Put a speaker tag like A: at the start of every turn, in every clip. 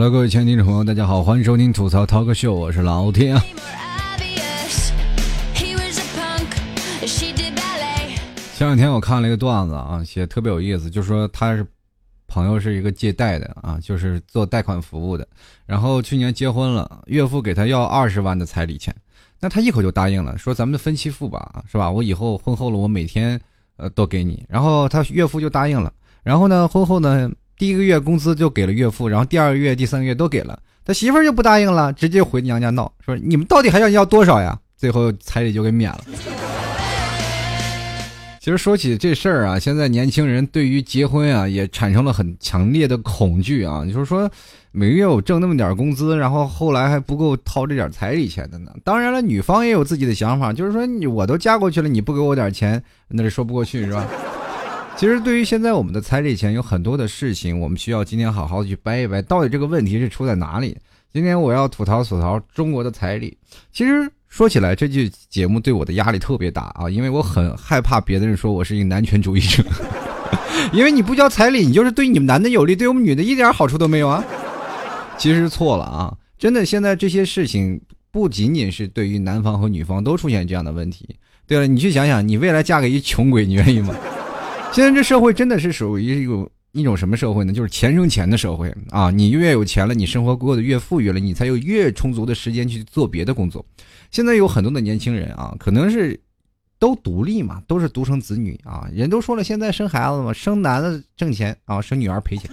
A: Hello，各位亲爱的听众朋友，大家好，欢迎收听吐槽 Talk Show，我是老天。前两天我看了一个段子啊，写特别有意思，就说他是朋友是一个借贷的啊，就是做贷款服务的，然后去年结婚了，岳父给他要二十万的彩礼钱，那他一口就答应了，说咱们分期付吧，是吧？我以后婚后了，我每天呃都给你，然后他岳父就答应了，然后呢，婚后呢，第一个月工资就给了岳父，然后第二个月、第三个月都给了，他媳妇儿就不答应了，直接回娘家闹，说你们到底还要要多少呀？最后彩礼就给免了。其实说起这事儿啊，现在年轻人对于结婚啊也产生了很强烈的恐惧啊。就是说，每个月我挣那么点工资，然后后来还不够掏这点彩礼钱的呢。当然了，女方也有自己的想法，就是说你我都嫁过去了，你不给我点钱，那是说不过去是吧？其实对于现在我们的彩礼钱有很多的事情，我们需要今天好好的去掰一掰，到底这个问题是出在哪里？今天我要吐槽吐槽中国的彩礼。其实。说起来，这句节目对我的压力特别大啊，因为我很害怕别的人说我是一个男权主义者，因为你不交彩礼，你就是对你们男的有利，对我们女的一点好处都没有啊。其实错了啊，真的，现在这些事情不仅仅是对于男方和女方都出现这样的问题。对了，你去想想，你未来嫁给一穷鬼，你愿意吗？现在这社会真的是属于一种一种什么社会呢？就是钱生钱的社会啊！你越有钱了，你生活过得越富裕了，你才有越充足的时间去做别的工作。现在有很多的年轻人啊，可能是都独立嘛，都是独生子女啊。人都说了，现在生孩子嘛，生男的挣钱啊，生女儿赔钱，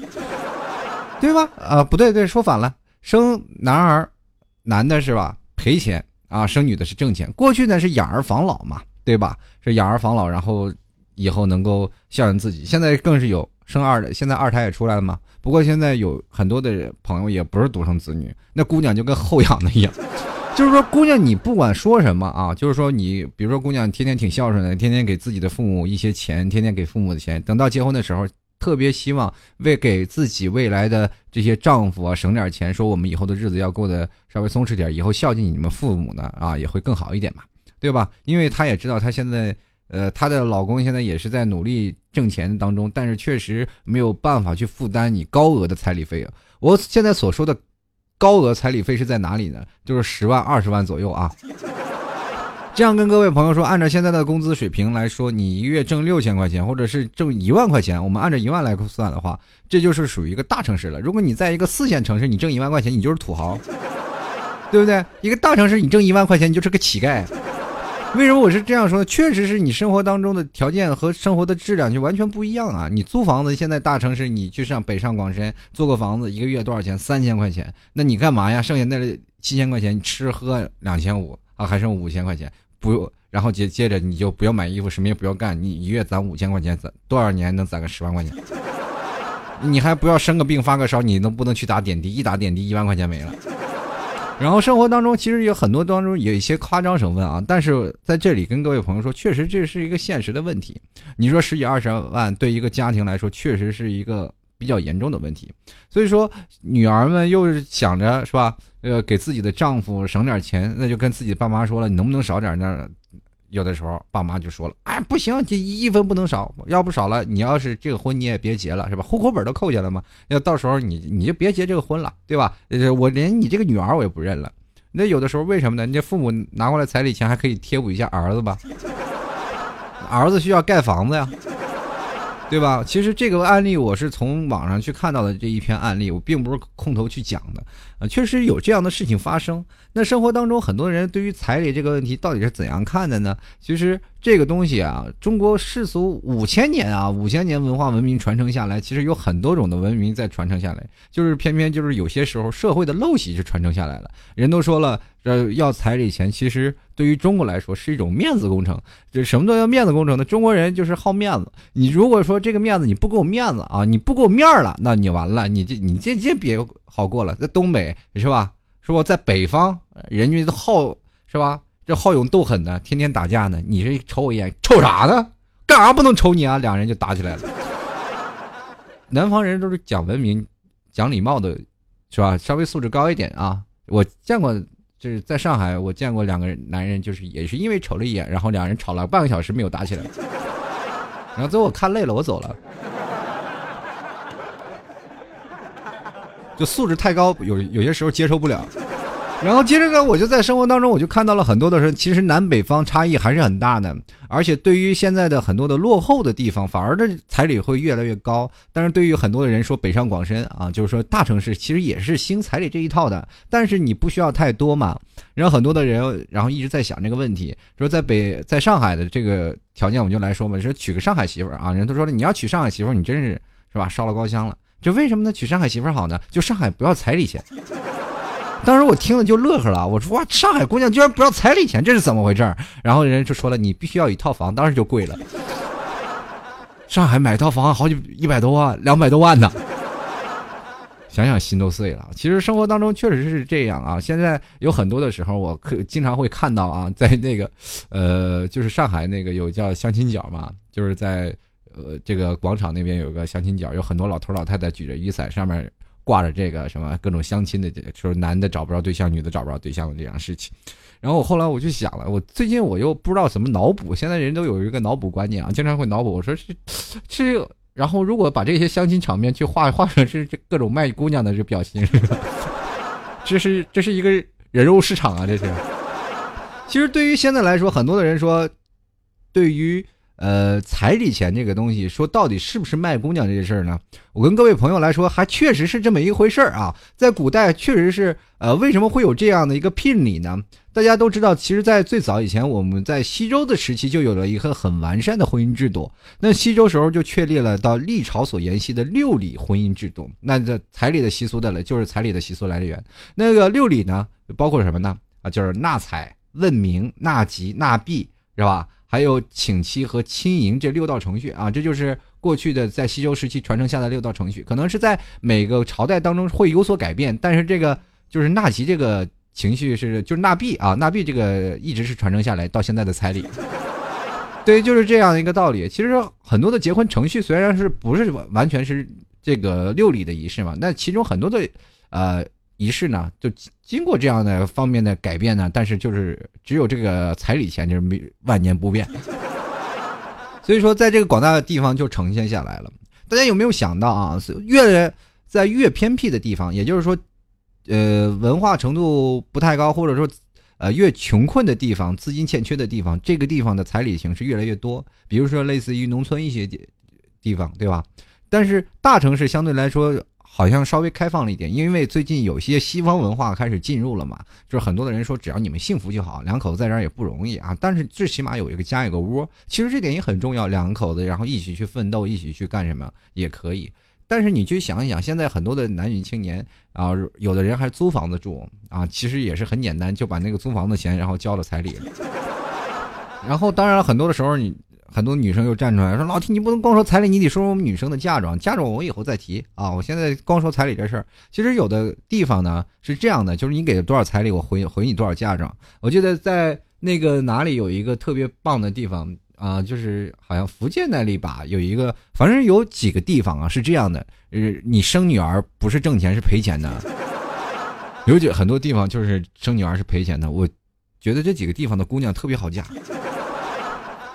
A: 对吧？啊，不对，对，说反了，生男儿男的是吧？赔钱啊，生女的是挣钱。过去呢是养儿防老嘛，对吧？是养儿防老，然后以后能够孝顺自己。现在更是有生二的，现在二胎也出来了嘛。不过现在有很多的朋友也不是独生子女，那姑娘就跟后养的一样。就是说，姑娘，你不管说什么啊，就是说，你比如说，姑娘天天挺孝顺的，天天给自己的父母一些钱，天天给父母的钱，等到结婚的时候，特别希望为给自己未来的这些丈夫啊省点钱，说我们以后的日子要过得稍微松弛点，以后孝敬你们父母呢啊也会更好一点嘛，对吧？因为她也知道，她现在呃，她的老公现在也是在努力挣钱当中，但是确实没有办法去负担你高额的彩礼费啊。我现在所说的。高额彩礼费是在哪里呢？就是十万、二十万左右啊。这样跟各位朋友说，按照现在的工资水平来说，你一个月挣六千块钱，或者是挣一万块钱，我们按照一万来算的话，这就是属于一个大城市了。如果你在一个四线城市，你挣一万块钱，你就是土豪，对不对？一个大城市，你挣一万块钱，你就是个乞丐。为什么我是这样说？确实是你生活当中的条件和生活的质量就完全不一样啊！你租房子，现在大城市你去上北上广深租个房子，一个月多少钱？三千块钱。那你干嘛呀？剩下那七千块钱，你吃喝两千五啊，还剩五千块钱，不，然后接接着你就不要买衣服，什么也不要干，你一月攒五千块钱，攒多少年能攒个十万块钱？你还不要生个病发个烧，你能不能去打点滴？一打点滴一万块钱没了。然后生活当中其实有很多当中有一些夸张成分啊，但是在这里跟各位朋友说，确实这是一个现实的问题。你说十几二十万对一个家庭来说，确实是一个比较严重的问题。所以说，女儿们又是想着是吧，呃，给自己的丈夫省点钱，那就跟自己爸妈说了，你能不能少点那？有的时候爸妈就说了，哎，不行，这一分不能少，要不少了，你要是这个婚你也别结了，是吧？户口本都扣下了嘛？要到时候你你就别结这个婚了，对吧？我连你这个女儿我也不认了。那有的时候为什么呢？你这父母拿过来彩礼钱还可以贴补一下儿子吧？儿子需要盖房子呀，对吧？其实这个案例我是从网上去看到的这一篇案例，我并不是空头去讲的，啊，确实有这样的事情发生。那生活当中很多人对于彩礼这个问题到底是怎样看的呢？其实这个东西啊，中国世俗五千年啊，五千年文化文明传承下来，其实有很多种的文明在传承下来，就是偏偏就是有些时候社会的陋习是传承下来了。人都说了，呃，要彩礼钱，其实对于中国来说是一种面子工程。这什么都要面子工程呢？中国人就是好面子。你如果说这个面子你不给我面子啊，你不给我面儿了，那你完了，你这你这这别好过了，在东北是吧？是不？在北方，人家都好是吧？这好勇斗狠的，天天打架呢。你这瞅我一眼，瞅啥呢？干啥不能瞅你啊？两人就打起来了。南方人都是讲文明、讲礼貌的，是吧？稍微素质高一点啊。我见过，就是在上海，我见过两个男人，就是也是因为瞅了一眼，然后两人吵了半个小时没有打起来。然后最后我看累了，我走了。就素质太高，有有些时候接受不了。然后接着呢，我就在生活当中，我就看到了很多的人，其实南北方差异还是很大的。而且对于现在的很多的落后的地方，反而的彩礼会越来越高。但是对于很多的人说，北上广深啊，就是说大城市其实也是兴彩礼这一套的，但是你不需要太多嘛。然后很多的人，然后一直在想这个问题，说在北在上海的这个条件，我们就来说嘛，说娶个上海媳妇儿啊，人都说了，你要娶上海媳妇儿，你真是是吧，烧了高香了。这为什么呢？娶上海媳妇儿好呢？就上海不要彩礼钱。当时我听了就乐呵了，我说哇，上海姑娘居然不要彩礼钱，这是怎么回事？然后人家就说了，你必须要一套房，当时就贵了。上海买套房好几一百多万，两百多万呢，想想心都碎了。其实生活当中确实是这样啊，现在有很多的时候，我可经常会看到啊，在那个，呃，就是上海那个有叫相亲角嘛，就是在呃这个广场那边有个相亲角，有很多老头老太太举着雨伞，上面。挂着这个什么各种相亲的，说男的找不着对象，女的找不着对象的这样事情。然后我后来我就想了，我最近我又不知道怎么脑补，现在人都有一个脑补观念啊，经常会脑补。我说是 是，然后如果把这些相亲场面去画画成是这各种卖姑娘的这表情，这是这是一个人肉市场啊，这是。其实对于现在来说，很多的人说，对于。呃，彩礼钱这个东西，说到底是不是卖姑娘这件事儿呢？我跟各位朋友来说，还确实是这么一回事儿啊。在古代，确实是，呃，为什么会有这样的一个聘礼呢？大家都知道，其实，在最早以前，我们在西周的时期就有了一个很完善的婚姻制度。那西周时候就确立了到历朝所沿袭的六礼婚姻制度。那这彩礼的习俗的了，就是彩礼的习俗来源。那个六礼呢，包括什么呢？啊，就是纳采、问名、纳吉、纳币，是吧？还有请妻和亲迎这六道程序啊，这就是过去的在西周时期传承下来六道程序，可能是在每个朝代当中会有所改变，但是这个就是纳吉这个情绪是就是纳币啊，纳币这个一直是传承下来到现在的彩礼，对，就是这样一个道理。其实很多的结婚程序虽然是不是完全是这个六礼的仪式嘛，那其中很多的呃。仪式呢，就经过这样的方面的改变呢，但是就是只有这个彩礼钱就是没万年不变，所以说在这个广大的地方就呈现下来了。大家有没有想到啊？越在越偏僻的地方，也就是说，呃，文化程度不太高，或者说呃越穷困的地方，资金欠缺的地方，这个地方的彩礼形式越来越多。比如说类似于农村一些地方，对吧？但是大城市相对来说。好像稍微开放了一点，因为最近有些西方文化开始进入了嘛，就是很多的人说只要你们幸福就好，两口子在这儿也不容易啊，但是最起码有一个家有个窝，其实这点也很重要，两口子然后一起去奋斗，一起去干什么也可以。但是你去想一想，现在很多的男女青年啊，有的人还租房子住啊，其实也是很简单，就把那个租房的钱然后交了彩礼，然后当然很多的时候你。很多女生又站出来说：“老提你不能光说彩礼，你得说说我们女生的嫁妆。嫁妆我以后再提啊！我现在光说彩礼这事儿。其实有的地方呢是这样的，就是你给了多少彩礼，我回回你多少嫁妆。我记得在那个哪里有一个特别棒的地方啊，就是好像福建那里吧，有一个，反正有几个地方啊是这样的。呃，你生女儿不是挣钱是赔钱的，有几很多地方就是生女儿是赔钱的。我觉得这几个地方的姑娘特别好嫁。”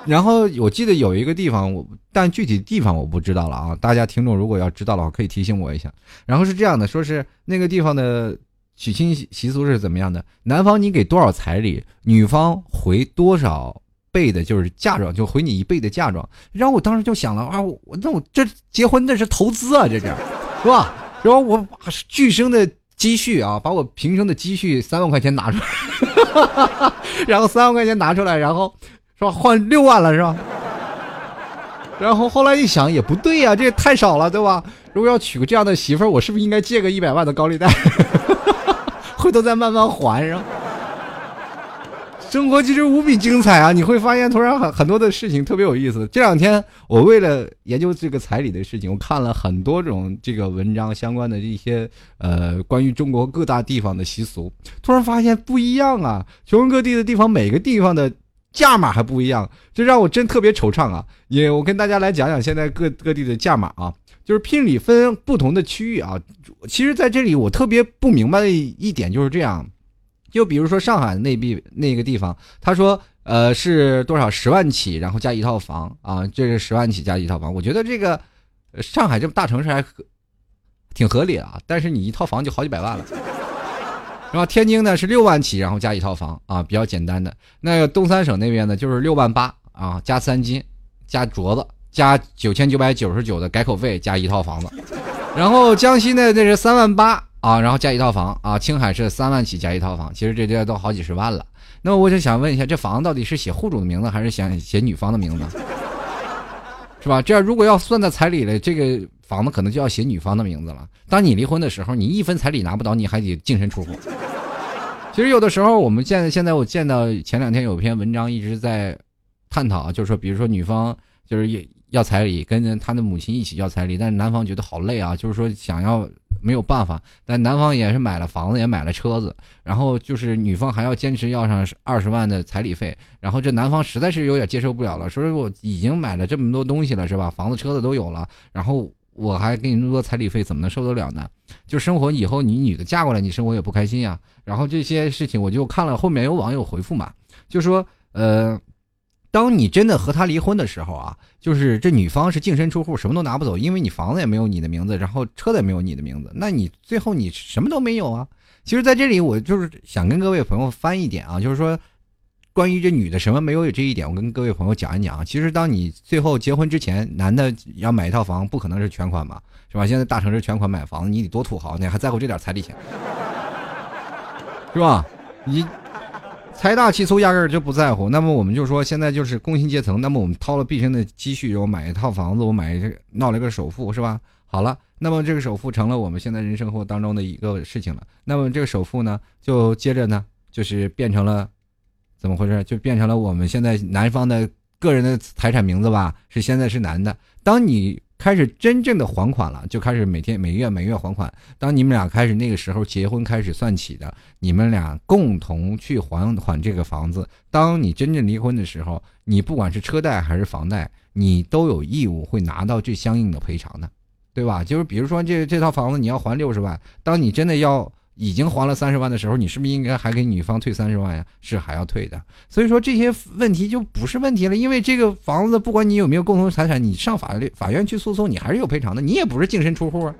A: 然后我记得有一个地方，我但具体地方我不知道了啊。大家听众如果要知道的话，可以提醒我一下。然后是这样的，说是那个地方的娶亲习俗是怎么样的？男方你给多少彩礼，女方回多少倍的，就是嫁妆，就回你一倍的嫁妆。然后我当时就想了啊，我那我这结婚那是投资啊，这是是吧？然后我把巨生的积蓄啊，把我平生的积蓄三万块钱拿出来，然后三万块钱拿出来，然后。是吧？换六万了是吧？然后后来一想也不对呀，这也太少了，对吧？如果要娶个这样的媳妇儿，我是不是应该借个一百万的高利贷，回头再慢慢还？是吧？生活其实无比精彩啊！你会发现，突然很很多的事情特别有意思。这两天我为了研究这个彩礼的事情，我看了很多种这个文章相关的一些呃关于中国各大地方的习俗，突然发现不一样啊！全国各地的地方，每个地方的。价码还不一样，这让我真特别惆怅啊！也我跟大家来讲讲现在各各地的价码啊，就是聘礼分不同的区域啊。其实在这里我特别不明白的一点就是这样，就比如说上海那地那个地方，他说呃是多少十万起，然后加一套房啊，这是十万起加一套房。我觉得这个上海这么大城市还挺合理啊。但是你一套房就好几百万了。然后天津呢是六万起，然后加一套房啊，比较简单的。那个东三省那边呢就是六万八啊，加三金，加镯子，加九千九百九十九的改口费，加一套房子。然后江西呢那是三万八啊，然后加一套房啊。青海是三万起加一套房，其实这些都好几十万了。那我就想问一下，这房子到底是写户主的名字，还是想写女方的名字？是吧？这样如果要算在彩礼了，这个房子可能就要写女方的名字了。当你离婚的时候，你一分彩礼拿不到，你还得净身出户。其实有的时候，我们见现在我见到前两天有篇文章一直在探讨，就是说，比如说女方就是要彩礼，跟他的母亲一起要彩礼，但是男方觉得好累啊，就是说想要没有办法，但男方也是买了房子，也买了车子，然后就是女方还要坚持要上二十万的彩礼费，然后这男方实在是有点接受不了了，说我已经买了这么多东西了，是吧？房子、车子都有了，然后。我还给你那么多彩礼费，怎么能受得了呢？就生活以后，你女的嫁过来，你生活也不开心呀。然后这些事情，我就看了后面有网友回复嘛，就说，呃，当你真的和他离婚的时候啊，就是这女方是净身出户，什么都拿不走，因为你房子也没有你的名字，然后车子也没有你的名字，那你最后你什么都没有啊。其实，在这里我就是想跟各位朋友翻一点啊，就是说。关于这女的什么没有有这一点，我跟各位朋友讲一讲。其实，当你最后结婚之前，男的要买一套房，不可能是全款嘛，是吧？现在大城市全款买房，你得多土豪，你还在乎这点彩礼钱，是吧？你财大气粗，压根儿就不在乎。那么我们就说，现在就是工薪阶层，那么我们掏了毕生的积蓄，我买一套房子，我买闹了个首付，是吧？好了，那么这个首付成了我们现在人生活当中的一个事情了。那么这个首付呢，就接着呢，就是变成了。怎么回事？就变成了我们现在男方的个人的财产名字吧？是现在是男的。当你开始真正的还款了，就开始每天每月每月还款。当你们俩开始那个时候结婚开始算起的，你们俩共同去还款这个房子。当你真正离婚的时候，你不管是车贷还是房贷，你都有义务会拿到这相应的赔偿的，对吧？就是比如说这这套房子你要还六十万，当你真的要。已经还了三十万的时候，你是不是应该还给女方退三十万呀？是还要退的。所以说这些问题就不是问题了，因为这个房子不管你有没有共同财产，你上法律法院去诉讼，你还是有赔偿的，你也不是净身出户啊，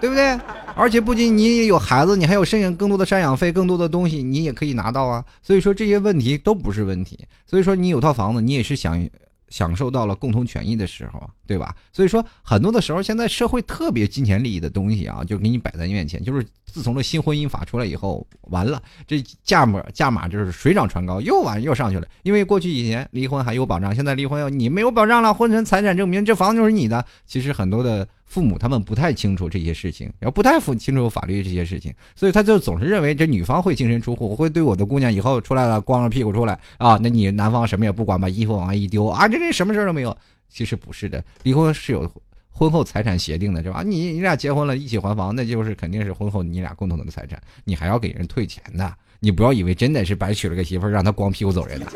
A: 对不对？而且不仅你也有孩子，你还有赡养更多的赡养费，更多的东西你也可以拿到啊。所以说这些问题都不是问题。所以说你有套房子，你也是想。享受到了共同权益的时候，对吧？所以说，很多的时候，现在社会特别金钱利益的东西啊，就给你摆在你面前。就是自从这新婚姻法出来以后，完了，这价码价码就是水涨船高，又完又上去了。因为过去几年离婚还有保障，现在离婚要你没有保障了，婚前财产证明这房子就是你的。其实很多的。父母他们不太清楚这些事情，然后不太清楚法律这些事情，所以他就总是认为这女方会净身出户，会对我的姑娘以后出来了光着屁股出来啊，那你男方什么也不管，把衣服往外一丢啊，这这什么事都没有。其实不是的，离婚是有婚后财产协定的，是吧？你你俩结婚了一起还房，那就是肯定是婚后你俩共同的财产，你还要给人退钱的。你不要以为真的是白娶了个媳妇让他光屁股走人的。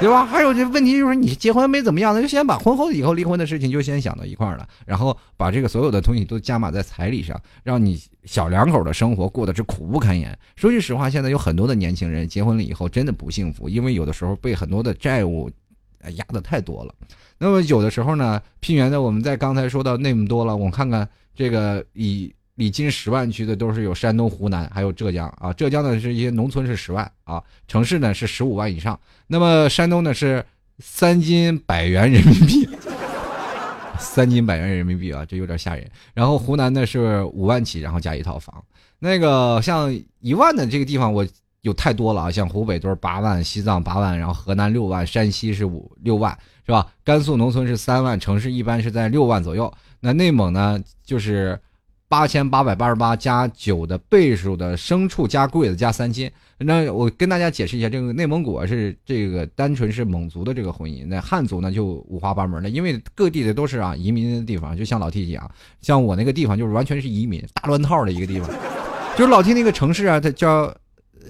A: 对吧？还有这问题就是，你结婚没怎么样，那就先把婚后以后离婚的事情就先想到一块儿了，然后把这个所有的东西都加码在彩礼上，让你小两口的生活过得是苦不堪言。说句实话，现在有很多的年轻人结婚了以后真的不幸福，因为有的时候被很多的债务压的太多了。那么有的时候呢，聘员的我们在刚才说到那么多了，我看看这个以。里近十万区的都是有山东、湖南，还有浙江啊。浙江呢是一些农村是十万啊，城市呢是十五万以上。那么山东呢是三金百元人民币，三金百元人民币啊，这有点吓人。然后湖南呢是五万起，然后加一套房。那个像一万的这个地方我有太多了啊，像湖北都是八万，西藏八万，然后河南六万，山西是五六万，是吧？甘肃农村是三万，城市一般是在六万左右。那内蒙呢就是。八千八百八十八加九的倍数的牲畜加柜子加三千，那我跟大家解释一下，这个内蒙古是这个单纯是蒙族的这个婚姻，那汉族呢就五花八门的，因为各地的都是啊移民的地方，就像老 T 讲，像我那个地方就是完全是移民大乱套的一个地方，就是老 T 那个城市啊，它叫。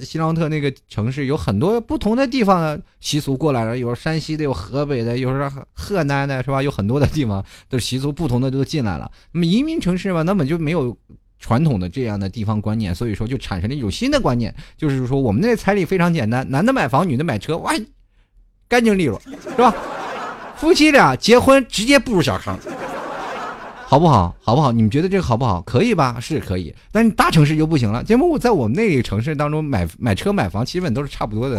A: 西朗特那个城市有很多不同的地方的习俗过来了，有山西的，有河北的，有是河南的，是吧？有很多的地方的习俗不同的都进来了。那么移民城市嘛，那么就没有传统的这样的地方观念，所以说就产生了一种新的观念，就是说我们那彩礼非常简单，男的买房，女的买车，哇，干净利落，是吧？夫妻俩结婚直接步入小康。好不好？好不好？你们觉得这个好不好？可以吧？是可以，但是大城市就不行了。节目我在我们那个城市当中买买车买房，基本都是差不多的，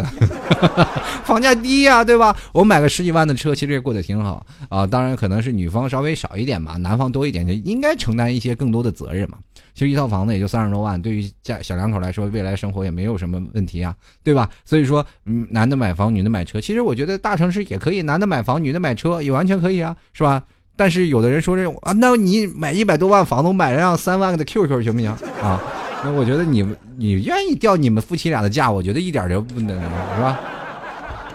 A: 房价低呀，对吧？我买个十几万的车，其实也过得挺好啊。当然，可能是女方稍微少一点嘛，男方多一点，就应该承担一些更多的责任嘛。其实一套房子也就三十多万，对于家小两口来说，未来生活也没有什么问题啊，对吧？所以说，嗯，男的买房，女的买车，其实我觉得大城市也可以，男的买房，女的买车也完全可以啊，是吧？但是有的人说这啊，那你买一百多万房子，我买辆三万的 QQ 行不行啊？那我觉得你们你愿意掉你们夫妻俩的价，我觉得一点都不那什么，是吧？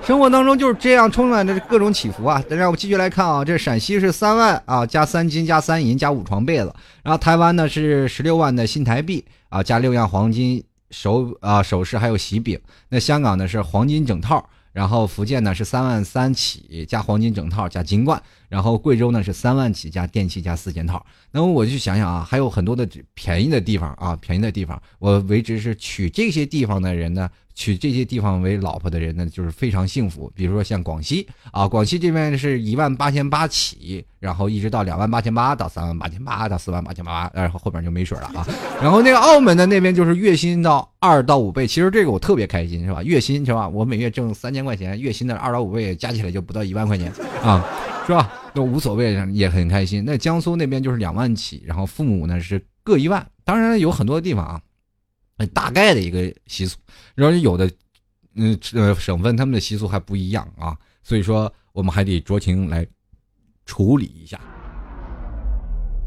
A: 生活当中就是这样充满着各种起伏啊。再让我继续来看啊，这陕西是三万啊，加三金加三银加五床被子，然后台湾呢是十六万的新台币啊，加六样黄金首啊首饰还有喜饼。那香港呢是黄金整套。然后福建呢是三万三起加黄金整套加金冠，然后贵州呢是三万起加电器加四件套。那么我就想想啊，还有很多的便宜的地方啊，便宜的地方，我为之是娶这些地方的人呢。娶这些地方为老婆的人呢，就是非常幸福。比如说像广西啊，广西这边是一万八千八起，然后一直到两万八千八到三万八千八到四万八千八，然后后边就没水了啊。然后那个澳门的那边就是月薪到二到五倍，其实这个我特别开心，是吧？月薪是吧？我每月挣三千块钱，月薪的二到五倍加起来就不到一万块钱啊，是吧？都无所谓，也很开心。那江苏那边就是两万起，然后父母呢是各一万。当然有很多地方啊。大概的一个习俗，然后有的，嗯呃省份他们的习俗还不一样啊，所以说我们还得酌情来处理一下。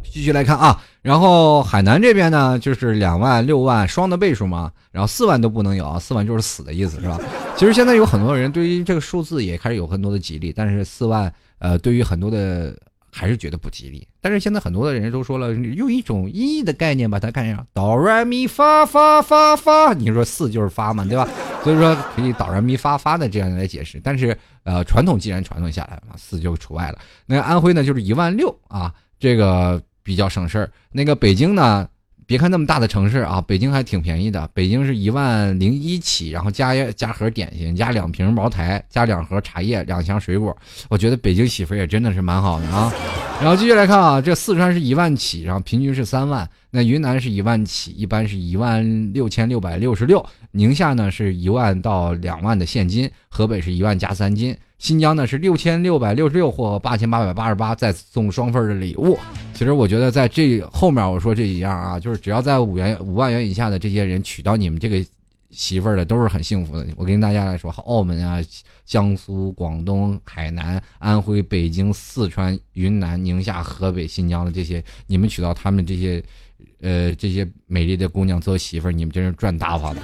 A: 继续来看啊，然后海南这边呢就是两万六万双的倍数嘛，然后四万都不能有啊，四万就是死的意思是吧？其实现在有很多人对于这个数字也开始有很多的吉利，但是四万呃对于很多的。还是觉得不吉利，但是现在很多的人都说了，用一种音译的概念把它看上，哆来咪发发发发，你说四就是发嘛，对吧？所以说可以哆来咪发发的这样来解释，但是呃，传统既然传统下来了，四就除外了。那安徽呢，就是一万六啊，这个比较省事儿。那个北京呢？别看那么大的城市啊，北京还挺便宜的。北京是一万零一起，然后加加盒点心，加两瓶茅台，加两盒茶叶，两箱水果。我觉得北京媳妇也真的是蛮好的啊。然后继续来看啊，这四川是一万起，然后平均是三万。那云南是一万起，一般是一万六千六百六十六。宁夏呢是一万到两万的现金，河北是一万加三金。新疆呢是六千六百六十六或八千八百八十八，再送双份的礼物。其实我觉得在这后面我说这一样啊，就是只要在五元五万元以下的这些人娶到你们这个媳妇儿的，都是很幸福的。我跟大家来说，澳门啊、江苏、广东、海南、安徽、北京、四川、云南、宁夏、河北、新疆的这些，你们娶到他们这些，呃，这些美丽的姑娘做媳妇儿，你们真是赚大发了。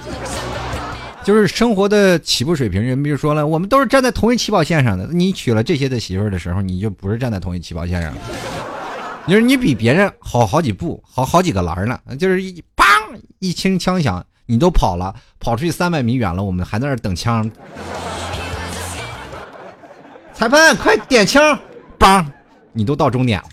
A: 就是生活的起步水平，人比如说了，我们都是站在同一起跑线上的。你娶了这些的媳妇儿的时候，你就不是站在同一起跑线上了。就是你比别人好好几步，好好几个栏呢。就是一梆一清枪响，你都跑了，跑出去三百米远了，我们还在那等枪。裁判，快点枪！梆，你都到终点了。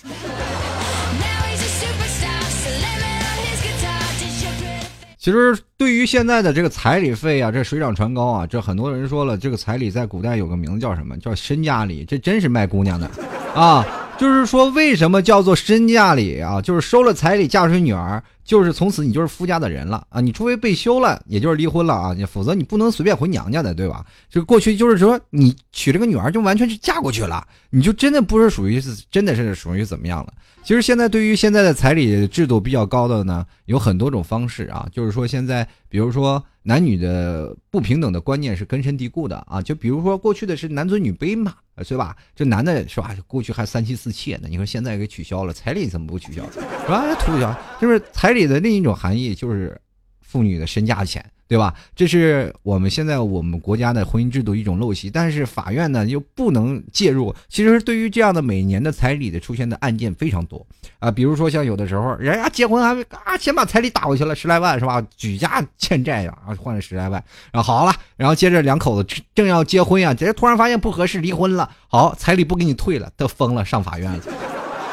A: 其实对于现在的这个彩礼费啊，这水涨船高啊，这很多人说了，这个彩礼在古代有个名字叫什么？叫身价礼，这真是卖姑娘的，啊，就是说为什么叫做身价礼啊？就是收了彩礼嫁出去女儿，就是从此你就是夫家的人了啊！你除非被休了，也就是离婚了啊，你否则你不能随便回娘家的，对吧？就过去就是说你娶了个女儿就完全是嫁过去了，你就真的不是属于是真的是属于怎么样了？其实现在对于现在的彩礼制度比较高的呢，有很多种方式啊。就是说现在，比如说男女的不平等的观念是根深蒂固的啊。就比如说过去的是男尊女卑嘛，对吧？这男的是吧？过去还三妻四妾呢，你说现在给取消了，彩礼怎么不取消？是吧？取消就是彩礼的另一种含义，就是妇女的身价钱。对吧？这是我们现在我们国家的婚姻制度一种陋习，但是法院呢又不能介入。其实对于这样的每年的彩礼的出现的案件非常多啊，比如说像有的时候人家结婚还啊先把彩礼打过去了十来万是吧？举家欠债呀，啊换了十来万，然后好了，然后接着两口子正要结婚呀，这突然发现不合适离婚了，好彩礼不给你退了，都疯了上法院了，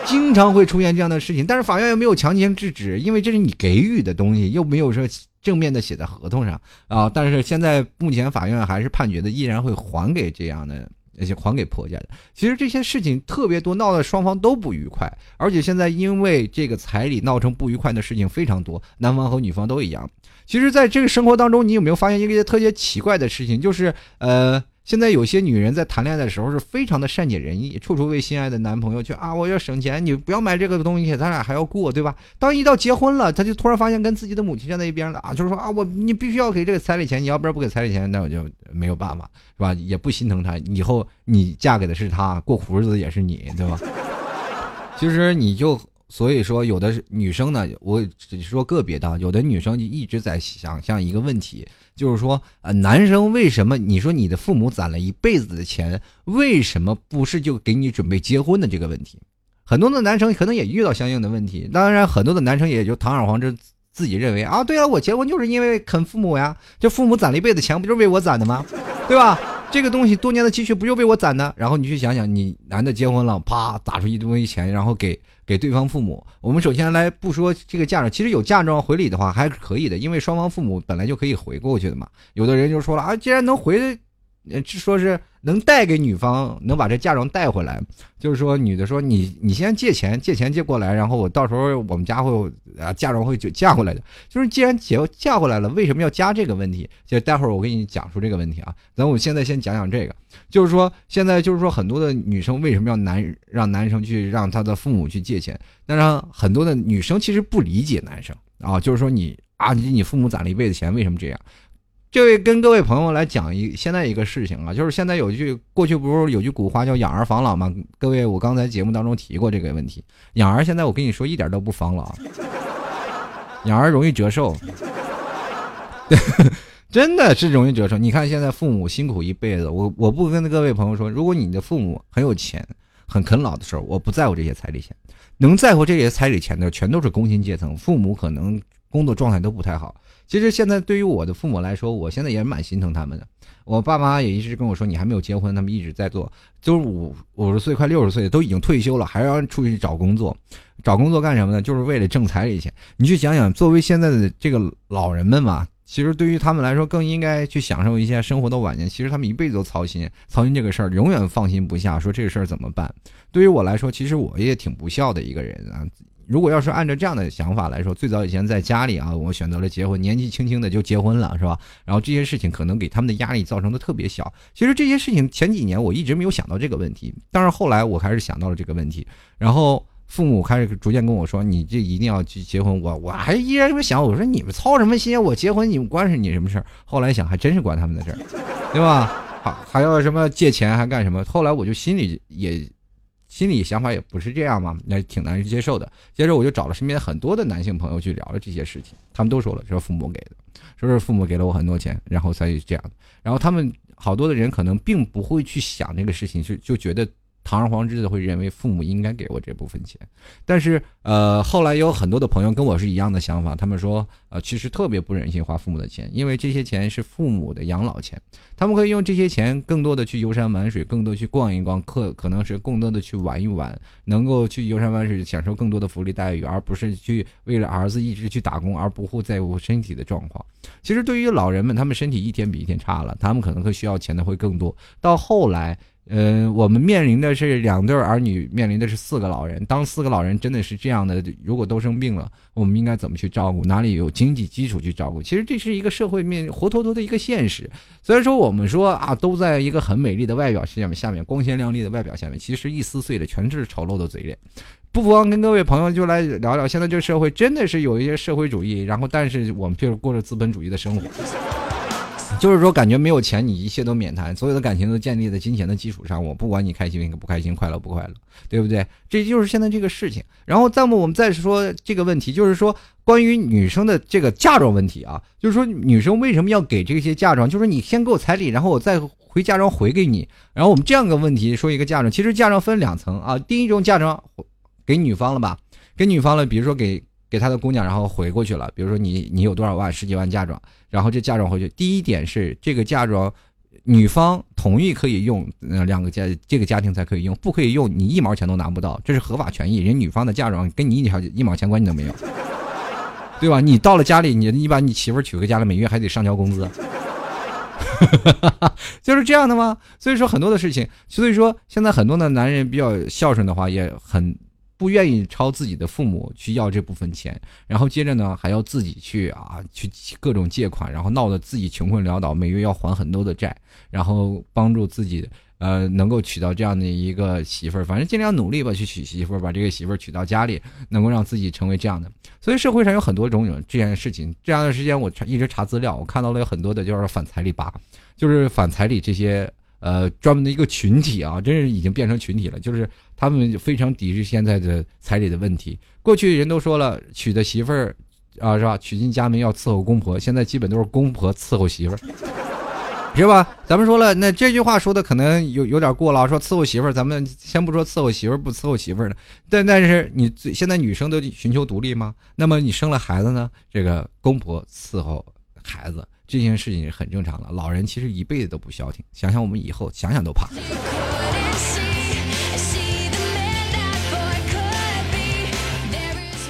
A: 经常会出现这样的事情，但是法院又没有强行制止，因为这是你给予的东西，又没有说。正面的写在合同上啊，但是现在目前法院还是判决的，依然会还给这样的而且还给婆家的。其实这些事情特别多，闹得双方都不愉快，而且现在因为这个彩礼闹成不愉快的事情非常多，男方和女方都一样。其实，在这个生活当中，你有没有发现一个特别奇怪的事情？就是呃。现在有些女人在谈恋爱的时候是非常的善解人意，处处为心爱的男朋友去啊，我要省钱，你不要买这个东西，咱俩还要过，对吧？当一到结婚了，她就突然发现跟自己的母亲站在一边了啊，就是说啊，我你必须要给这个彩礼钱，你要不然不给彩礼钱，那我就没有办法，是吧？也不心疼她，以后你嫁给的是他，过苦日子也是你，对吧？其实你就。所以说，有的女生呢，我只说个别的，有的女生就一直在想象一个问题，就是说，呃，男生为什么？你说你的父母攒了一辈子的钱，为什么不是就给你准备结婚的这个问题？很多的男生可能也遇到相应的问题，当然，很多的男生也就堂而皇之自己认为啊，对啊，我结婚就是因为啃父母呀，这父母攒了一辈子钱，不就是为我攒的吗？对吧？这个东西多年的积蓄不就被我攒的？然后你去想想，你男的结婚了，啪打出一堆钱，然后给给对方父母。我们首先来不说这个嫁妆，其实有嫁妆回礼的话还是可以的，因为双方父母本来就可以回过去的嘛。有的人就说了啊，既然能回，说是。能带给女方，能把这嫁妆带回来，就是说女的说你你先借钱，借钱借过来，然后我到时候我们家会啊嫁妆会就嫁回来的。就是既然结嫁回来了，为什么要加这个问题？就待会儿我给你讲述这个问题啊。咱我现在先讲讲这个，就是说现在就是说很多的女生为什么要男让男生去让他的父母去借钱？当然很多的女生其实不理解男生啊，就是说你啊你你父母攒了一辈子钱，为什么这样？这位跟各位朋友来讲一现在一个事情啊，就是现在有句过去不是有句古话叫养儿防老吗？各位，我刚才节目当中提过这个问题，养儿现在我跟你说一点都不防老，养儿容易折寿，真的是容易折寿。你看现在父母辛苦一辈子，我我不跟各位朋友说，如果你的父母很有钱、很啃老的时候，我不在乎这些彩礼钱，能在乎这些彩礼钱的全都是工薪阶层，父母可能工作状态都不太好。其实现在对于我的父母来说，我现在也蛮心疼他们的。我爸妈也一直跟我说，你还没有结婚，他们一直在做，就是五五十岁快六十岁都已经退休了，还要出去找工作，找工作干什么呢？就是为了挣彩礼钱。你去想想，作为现在的这个老人们嘛，其实对于他们来说，更应该去享受一些生活的晚年。其实他们一辈子都操心，操心这个事儿，永远放心不下，说这个事儿怎么办？对于我来说，其实我也挺不孝的一个人啊。如果要是按照这样的想法来说，最早以前在家里啊，我选择了结婚，年纪轻轻的就结婚了，是吧？然后这些事情可能给他们的压力造成的特别小。其实这些事情前几年我一直没有想到这个问题，但是后来我还是想到了这个问题。然后父母开始逐渐跟我说：“你这一定要去结婚。”我我还依然么想，我说你们操什么心？我结婚你们关是你什么事儿？后来想还真是关他们的事儿，对吧？还还要什么借钱还干什么？后来我就心里也。心里想法也不是这样嘛，那挺难接受的。接着我就找了身边很多的男性朋友去聊了这些事情，他们都说了，说父母给的，说是父母给了我很多钱，然后才这样。然后他们好多的人可能并不会去想这个事情，就就觉得。堂而皇之的会认为父母应该给我这部分钱，但是呃，后来有很多的朋友跟我是一样的想法，他们说呃，其实特别不忍心花父母的钱，因为这些钱是父母的养老钱，他们可以用这些钱更多的去游山玩水，更多去逛一逛，可可能是更多的去玩一玩，能够去游山玩水，享受更多的福利待遇，而不是去为了儿子一直去打工而不会在乎身体的状况。其实对于老人们，他们身体一天比一天差了，他们可能会需要钱的会更多。到后来。嗯，我们面临的是两对儿女，面临的是四个老人。当四个老人真的是这样的，如果都生病了，我们应该怎么去照顾？哪里有经济基础去照顾？其实这是一个社会面活脱脱的一个现实。虽然说我们说啊，都在一个很美丽的外表下面，下面光鲜亮丽的外表下面，其实一撕碎的全是丑陋的嘴脸。不妨跟各位朋友就来聊聊，现在这个社会真的是有一些社会主义，然后但是我们就是过着资本主义的生活。就是说，感觉没有钱，你一切都免谈，所有的感情都建立在金钱的基础上。我不管你开心不开心，快乐不快乐，对不对？这就是现在这个事情。然后，再么我们再说这个问题，就是说关于女生的这个嫁妆问题啊，就是说女生为什么要给这些嫁妆？就是你先给我彩礼，然后我再回嫁妆回给你。然后我们这样个问题说一个嫁妆，其实嫁妆分两层啊。第一种嫁妆给女方了吧？给女方了，比如说给。给他的姑娘，然后回过去了。比如说你你有多少万，十几万嫁妆，然后这嫁妆回去。第一点是这个嫁妆，女方同意可以用，呃，两个家这个家庭才可以用，不可以用，你一毛钱都拿不到，这是合法权益。人女方的嫁妆跟你一条一毛钱关系都没有，对吧？你到了家里，你你把你媳妇娶回家了，每月还得上交工资，就是这样的吗？所以说很多的事情，所以说现在很多的男人比较孝顺的话，也很不愿意朝自己的父母去要这部分钱，然后接着呢还要自己去啊去各种借款，然后闹得自己穷困潦倒，每月要还很多的债，然后帮助自己。呃，能够娶到这样的一个媳妇儿，反正尽量努力吧，去娶媳妇儿，把这个媳妇儿娶到家里，能够让自己成为这样的。所以社会上有很多种这件事情。这样的时间，我查一直查资料，我看到了有很多的，就是反彩礼吧，就是反彩礼这些呃专门的一个群体啊，真是已经变成群体了。就是他们非常抵制现在的彩礼的问题。过去人都说了，娶的媳妇儿啊，是吧？娶进家门要伺候公婆，现在基本都是公婆伺候媳妇儿。是吧？咱们说了，那这句话说的可能有有点过了。说伺候媳妇儿，咱们先不说伺候媳妇儿不伺候媳妇儿的，但但是你现在女生都寻求独立吗？那么你生了孩子呢？这个公婆伺候孩子这件事情是很正常的。老人其实一辈子都不消停，想想我们以后，想想都怕。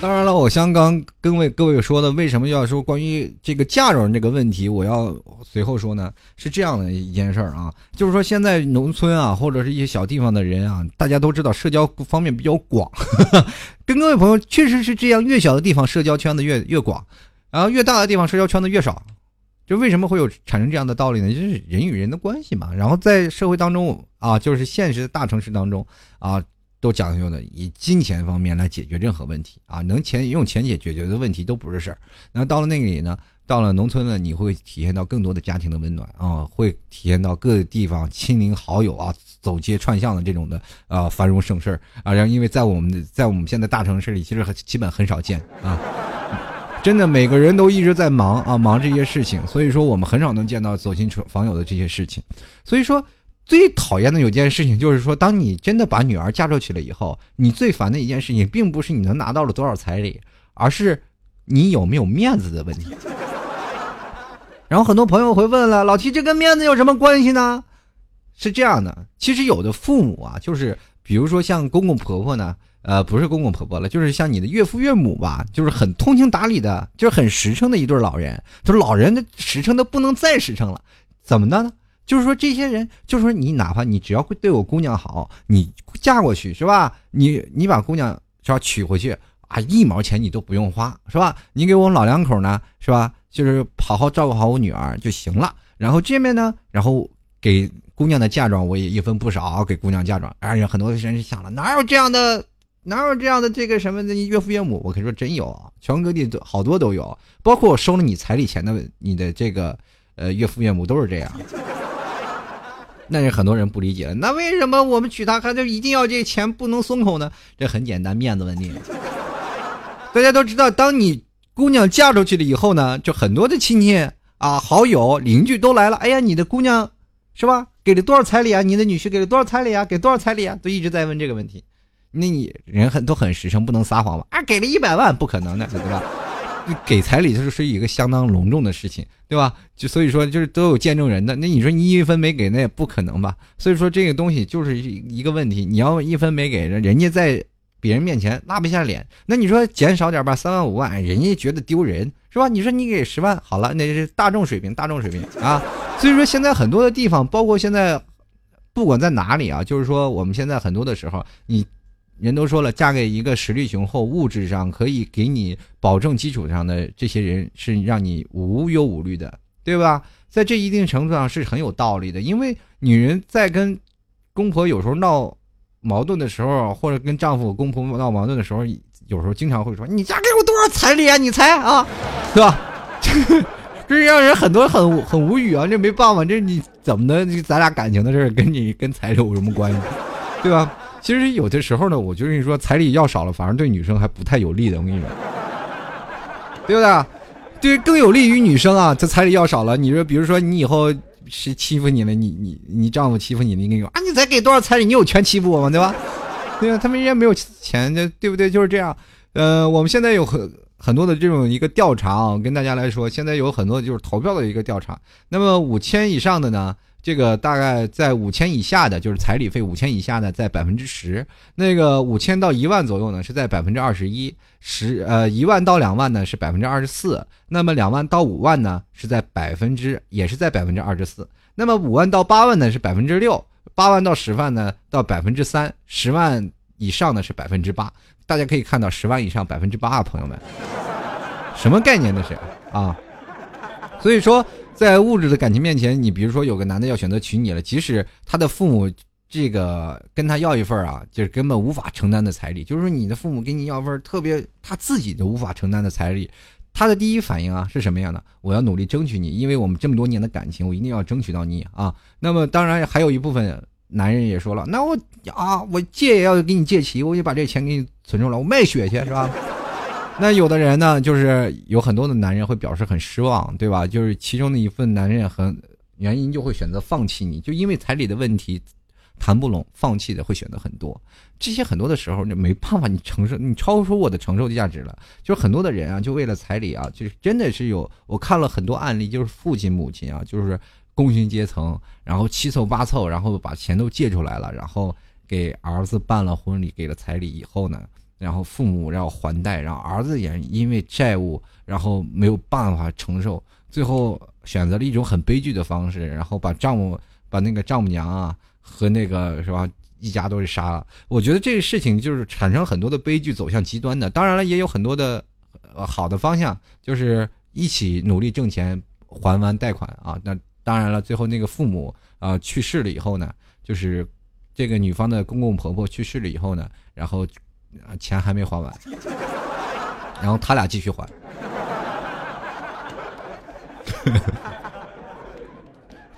A: 当然了，我刚刚跟位各位说的，为什么要说关于这个嫁妆这个问题？我要随后说呢，是这样的一件事儿啊，就是说现在农村啊，或者是一些小地方的人啊，大家都知道社交方面比较广，跟各位朋友确实是这样，越小的地方社交圈子越越广，然后越大的地方社交圈子越少，就为什么会有产生这样的道理呢？就是人与人的关系嘛。然后在社会当中啊，就是现实的大城市当中啊。都讲究的以金钱方面来解决任何问题啊，能钱用钱解决的问题都不是事儿。那到了那里呢，到了农村呢，你会体验到更多的家庭的温暖啊，会体验到各个地方亲邻好友啊，走街串巷的这种的啊繁荣盛世啊。然后因为在我们的在我们现在大城市里，其实很基本很少见啊，真的每个人都一直在忙啊，忙这些事情，所以说我们很少能见到走亲访友的这些事情，所以说。最讨厌的有件事情，就是说，当你真的把女儿嫁出去了以后，你最烦的一件事情，并不是你能拿到了多少彩礼，而是你有没有面子的问题。然后很多朋友会问了，老提，这跟面子有什么关系呢？是这样的，其实有的父母啊，就是比如说像公公婆婆呢，呃，不是公公婆婆了，就是像你的岳父岳母吧，就是很通情达理的，就是很实诚的一对老人。就老人的实诚的不能再实诚了，怎么的呢？就是说，这些人，就是说，你哪怕你只要会对我姑娘好，你嫁过去是吧？你你把姑娘是吧娶回去啊，一毛钱你都不用花是吧？你给我老两口呢是吧？就是好好照顾好我女儿就行了。然后这面呢，然后给姑娘的嫁妆我也一分不少给姑娘嫁妆。哎呀，很多人想了，哪有这样的，哪有这样的这个什么的岳父岳母？我可以说真有啊，全国各地都好多都有，包括我收了你彩礼钱的你的这个呃岳父岳母都是这样。那是很多人不理解了，那为什么我们娶她还就一定要这钱不能松口呢？这很简单，面子问题。大家都知道，当你姑娘嫁出去了以后呢，就很多的亲戚啊、好友、邻居都来了。哎呀，你的姑娘是吧？给了多少彩礼啊？你的女婿给了多少彩礼啊？给多少彩礼啊？都一直在问这个问题。那你人很都很实诚，不能撒谎吧？啊，给了一百万，不可能的，对吧？给彩礼就是一个相当隆重的事情，对吧？就所以说就是都有见证人的。那你说你一分没给，那也不可能吧？所以说这个东西就是一个问题。你要一分没给，人家在别人面前拉不下脸。那你说减少点吧，三万五万，人家觉得丢人，是吧？你说你给十万，好了，那是大众水平，大众水平啊。所以说现在很多的地方，包括现在不管在哪里啊，就是说我们现在很多的时候，你。人都说了，嫁给一个实力雄厚、物质上可以给你保证基础上的这些人，是让你无忧无虑的，对吧？在这一定程度上是很有道理的。因为女人在跟公婆有时候闹矛盾的时候，或者跟丈夫、公婆闹矛盾的时候，有时候经常会说：“你家给我多少彩礼啊？你猜啊，对吧？”这是让人很多很很无语啊！这没办法，这你怎么的？咱俩感情的事跟你跟彩礼有什么关系，对吧？其实有的时候呢，我就跟你说，彩礼要少了，反而对女生还不太有利的。我跟你说，对不对？对，更有利于女生啊。这彩礼要少了，你说，比如说你以后是欺负你了，你你你丈夫欺负你，你跟你说啊，你才给多少彩礼，你有权欺负我吗？对吧？对啊，他们人家没有钱，对不对？就是这样。呃，我们现在有很很多的这种一个调查啊，跟大家来说，现在有很多就是投票的一个调查。那么五千以上的呢，这个大概在五千以下的，就是彩礼费五千以下的，在百分之十；那个五千到一万左右呢，是在百分之二十一；十呃一万到两万呢是百分之二十四；那么两万到五万呢是在百分之也是在百分之二十四；那么五万到八万呢是百分之六；八万到十万呢到百分之三；十万以上呢是百分之八。大家可以看到，十万以上百分之八啊，朋友们，什么概念那是啊？所以说，在物质的感情面前，你比如说有个男的要选择娶你了，即使他的父母这个跟他要一份啊，就是根本无法承担的彩礼，就是说你的父母给你要份特别他自己都无法承担的彩礼，他的第一反应啊是什么样的？我要努力争取你，因为我们这么多年的感情，我一定要争取到你啊。那么当然还有一部分。男人也说了，那我啊，我借也要给你借齐，我就把这钱给你存出来，我卖血去是吧？那有的人呢，就是有很多的男人会表示很失望，对吧？就是其中的一份男人很原因就会选择放弃你，就因为彩礼的问题谈不拢，放弃的会选择很多。这些很多的时候，你没办法，你承受，你超出我的承受的价值了。就是很多的人啊，就为了彩礼啊，就是真的是有，我看了很多案例，就是父亲母亲啊，就是。工薪阶层，然后七凑八凑，然后把钱都借出来了，然后给儿子办了婚礼，给了彩礼以后呢，然后父母要还贷，然后儿子也因为债务，然后没有办法承受，最后选择了一种很悲剧的方式，然后把丈母把那个丈母娘啊和那个是吧一家都给杀了。我觉得这个事情就是产生很多的悲剧，走向极端的。当然了，也有很多的呃好的方向，就是一起努力挣钱还完贷款啊。那当然了，最后那个父母啊去世了以后呢，就是这个女方的公公婆婆去世了以后呢，然后钱还没还完，然后他俩继续还。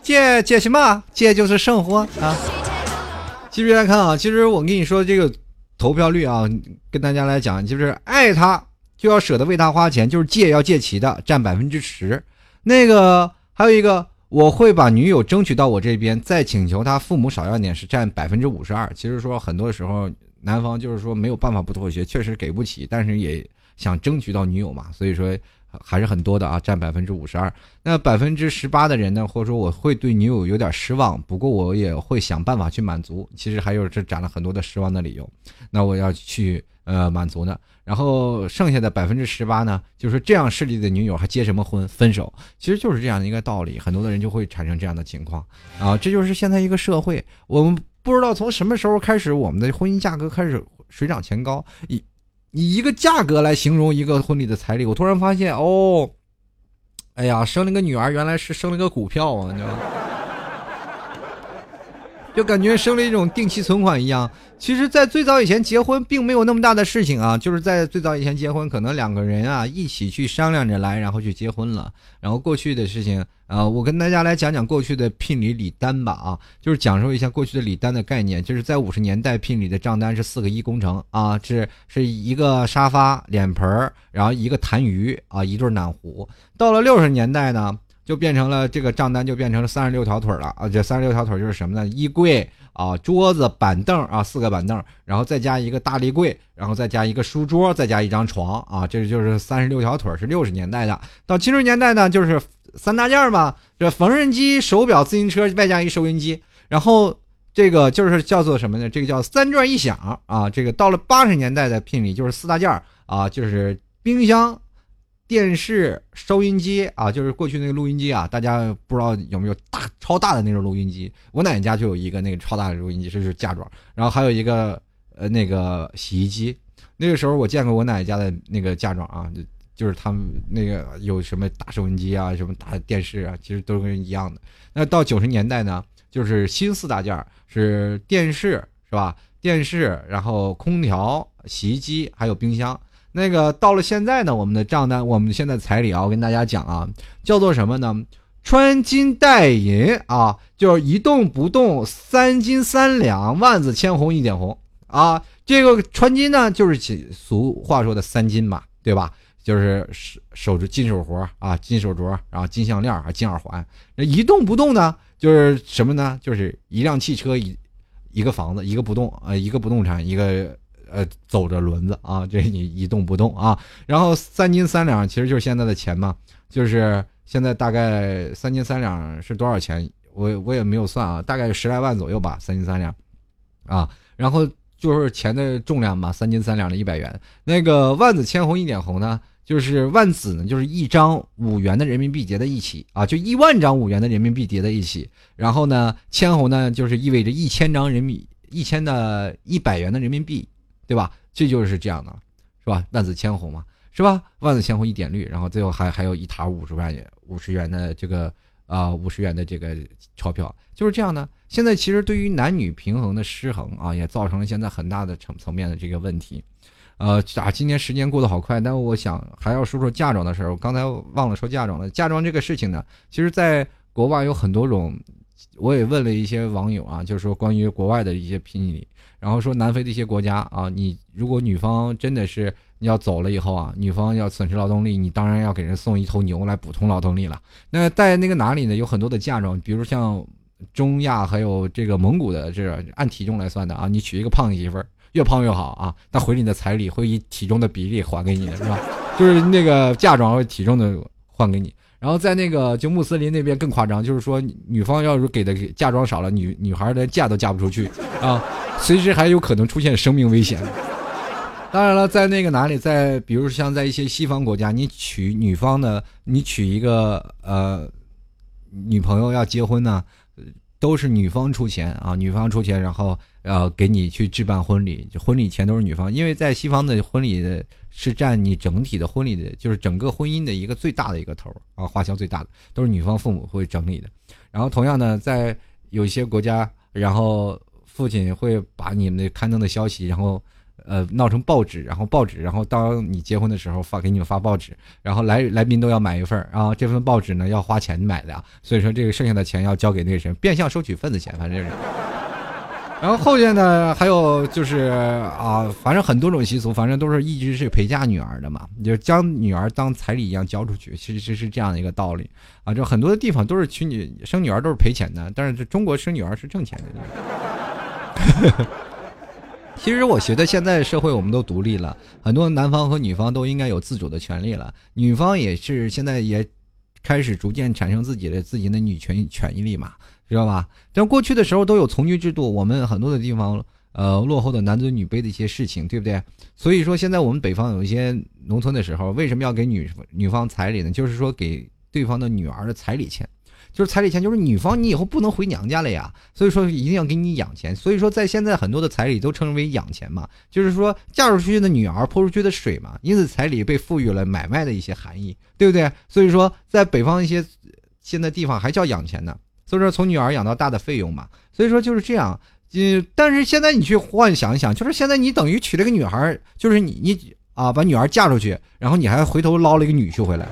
A: 借借什么？借就是生活啊！继续来看啊，其实我跟你说这个投票率啊，跟大家来讲，就是爱他就要舍得为他花钱，就是借要借齐的占百分之十，那个还有一个。我会把女友争取到我这边，再请求他父母少要点，是占百分之五十二。其实说很多时候，男方就是说没有办法不妥协，确实给不起，但是也想争取到女友嘛，所以说还是很多的啊，占百分之五十二。那百分之十八的人呢，或者说我会对女友有点失望，不过我也会想办法去满足。其实还有这攒了很多的失望的理由，那我要去呃满足呢。然后剩下的百分之十八呢，就是这样势力的女友还结什么婚？分手，其实就是这样的一个道理。很多的人就会产生这样的情况啊，这就是现在一个社会。我们不知道从什么时候开始，我们的婚姻价格开始水涨船高。以以一个价格来形容一个婚礼的彩礼，我突然发现哦，哎呀，生了个女儿，原来是生了个股票啊，你知道吗？就感觉生了一种定期存款一样。其实，在最早以前结婚并没有那么大的事情啊，就是在最早以前结婚，可能两个人啊一起去商量着来，然后去结婚了。然后过去的事情啊，我跟大家来讲讲过去的聘礼礼单吧啊，就是讲述一下过去的礼单的概念。就是在五十年代，聘礼的账单是四个一工程啊，是是一个沙发、脸盆儿然后一个痰盂啊，一对暖壶。到了六十年代呢，就变成了这个账单就变成了三十六条腿了啊，这三十六条腿就是什么呢？衣柜。啊，桌子、板凳啊，四个板凳，然后再加一个大立柜，然后再加一个书桌，再加一张床啊，这就是三十六条腿，是六十年代的。到七十年代呢，就是三大件嘛，这缝纫机、手表、自行车，外加一收音机。然后这个就是叫做什么呢？这个叫三转一响啊。这个到了八十年代的聘礼就是四大件啊，就是冰箱。电视、收音机啊，就是过去那个录音机啊，大家不知道有没有大超大的那种录音机？我奶奶家就有一个那个超大的录音机，这是嫁妆。然后还有一个呃那个洗衣机。那个时候我见过我奶奶家的那个嫁妆啊，就就是他们那个有什么大收音机啊，什么大电视啊，其实都跟一样的。那到九十年代呢，就是新四大件是电视是吧？电视，然后空调、洗衣机，还有冰箱。那个到了现在呢，我们的账单，我们现在彩礼啊，我跟大家讲啊，叫做什么呢？穿金戴银啊，就是一动不动三金三两，万紫千红一点红啊。这个穿金呢，就是俗话说的三金嘛，对吧？就是手手镯金手镯啊，金手镯，然后金项链啊，金耳环。那一动不动呢，就是什么呢？就是一辆汽车，一一个房子，一个不动呃，一个不动产，一个。呃走着轮子啊，这你一动不动啊。然后三斤三两其实就是现在的钱嘛，就是现在大概三斤三两是多少钱？我我也没有算啊，大概十来万左右吧，三斤三两啊。然后就是钱的重量嘛，三斤三两的一百元。那个万紫千红一点红呢？就是万紫呢，就是一张五元的人民币叠在一起啊，就一万张五元的人民币叠在一起。然后呢，千红呢，就是意味着一千张人民一千的一百元的人民币，对吧？这就是这样的，是吧？万紫千红嘛，是吧？万紫千红一点绿，然后最后还还有一沓五十万元五十元的这个啊五十元的这个钞票，就是这样的。现在其实对于男女平衡的失衡啊，也造成了现在很大的层层面的这个问题。呃，啊，今年时间过得好快，但我想还要说说嫁妆的事儿。我刚才忘了说嫁妆了。嫁妆这个事情呢，其实在国外有很多种，我也问了一些网友啊，就是说关于国外的一些评理，然后说南非的一些国家啊，你如果女方真的是要走了以后啊，女方要损失劳动力，你当然要给人送一头牛来补充劳动力了。那在那个哪里呢？有很多的嫁妆，比如像中亚还有这个蒙古的，这按体重来算的啊，你娶一个胖媳妇儿。越胖越好啊！那回你的彩礼会以体重的比例还给你的是吧？就是那个嫁妆体重的换给你。然后在那个就穆斯林那边更夸张，就是说女方要是给的嫁妆少了，女女孩连嫁都嫁不出去啊，随时还有可能出现生命危险。当然了，在那个哪里，在比如像在一些西方国家，你娶女方的，你娶一个呃女朋友要结婚呢。都是女方出钱啊，女方出钱，然后呃给你去置办婚礼，婚礼钱都是女方，因为在西方的婚礼的是占你整体的婚礼的，就是整个婚姻的一个最大的一个头啊，花销最大的都是女方父母会整理的。然后同样呢，在有一些国家，然后父亲会把你们的刊登的消息，然后。呃，闹成报纸，然后报纸，然后当你结婚的时候发给你们发报纸，然后来来宾都要买一份然后这份报纸呢要花钱买的，所以说这个剩下的钱要交给那个谁，变相收取份子钱，反正是。然后后面呢还有就是啊，反正很多种习俗，反正都是一直是陪嫁女儿的嘛，就将女儿当彩礼一样交出去，其实是这样的一个道理啊。就很多的地方都是娶女生女儿都是赔钱的，但是这中国生女儿是挣钱的。其实我觉得现在社会我们都独立了，很多男方和女方都应该有自主的权利了。女方也是现在也开始逐渐产生自己的自己的女权权益力嘛，知道吧？但过去的时候都有从军制度，我们很多的地方呃落后的男尊女卑的一些事情，对不对？所以说现在我们北方有一些农村的时候，为什么要给女女方彩礼呢？就是说给对方的女儿的彩礼钱。就是彩礼钱，就是女方你以后不能回娘家了呀，所以说一定要给你养钱。所以说在现在很多的彩礼都称为养钱嘛，就是说嫁出去的女儿泼出去的水嘛，因此彩礼被赋予了买卖的一些含义，对不对？所以说在北方一些现在地方还叫养钱呢，所以说从女儿养到大的费用嘛，所以说就是这样。嗯，但是现在你去幻想一想，就是现在你等于娶了个女孩，就是你你啊把女儿嫁出去，然后你还回头捞了一个女婿回来。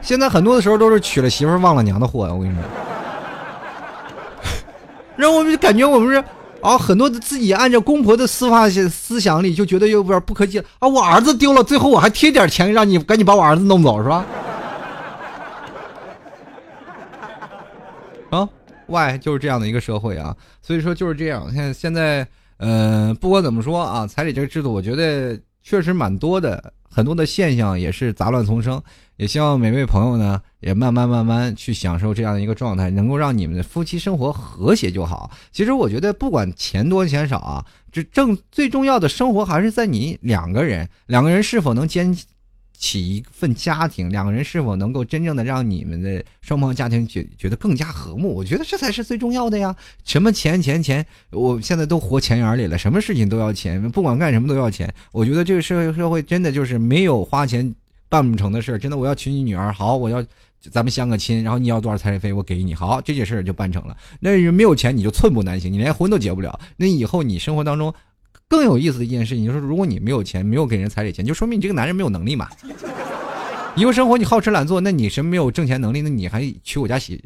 A: 现在很多的时候都是娶了媳妇忘了娘的货！我跟你说，让我们感觉我们是啊，很多的自己按照公婆的思法思想里就觉得有点不可解啊。我儿子丢了，最后我还贴点钱让你赶紧把我儿子弄走，是吧？外就是这样的一个社会啊，所以说就是这样。现现在，呃，不管怎么说啊，彩礼这个制度，我觉得确实蛮多的。很多的现象也是杂乱丛生，也希望每位朋友呢也慢慢慢慢去享受这样的一个状态，能够让你们的夫妻生活和谐就好。其实我觉得不管钱多钱少啊，这正最重要的生活还是在你两个人，两个人是否能坚。起一份家庭，两个人是否能够真正的让你们的双方家庭觉觉得更加和睦？我觉得这才是最重要的呀！什么钱钱钱，我现在都活钱眼里了，什么事情都要钱，不管干什么都要钱。我觉得这个社会社会真的就是没有花钱办不成的事真的，我要娶你女儿，好，我要咱们相个亲，然后你要多少彩礼费，我给你，好，这件事就办成了。那没有钱你就寸步难行，你连婚都结不了。那以后你生活当中。更有意思的一件事情就是，如果你没有钱，没有给人彩礼钱，就说明你这个男人没有能力嘛。以后生活你好吃懒做，那你什么没有挣钱能力？那你还娶我家媳，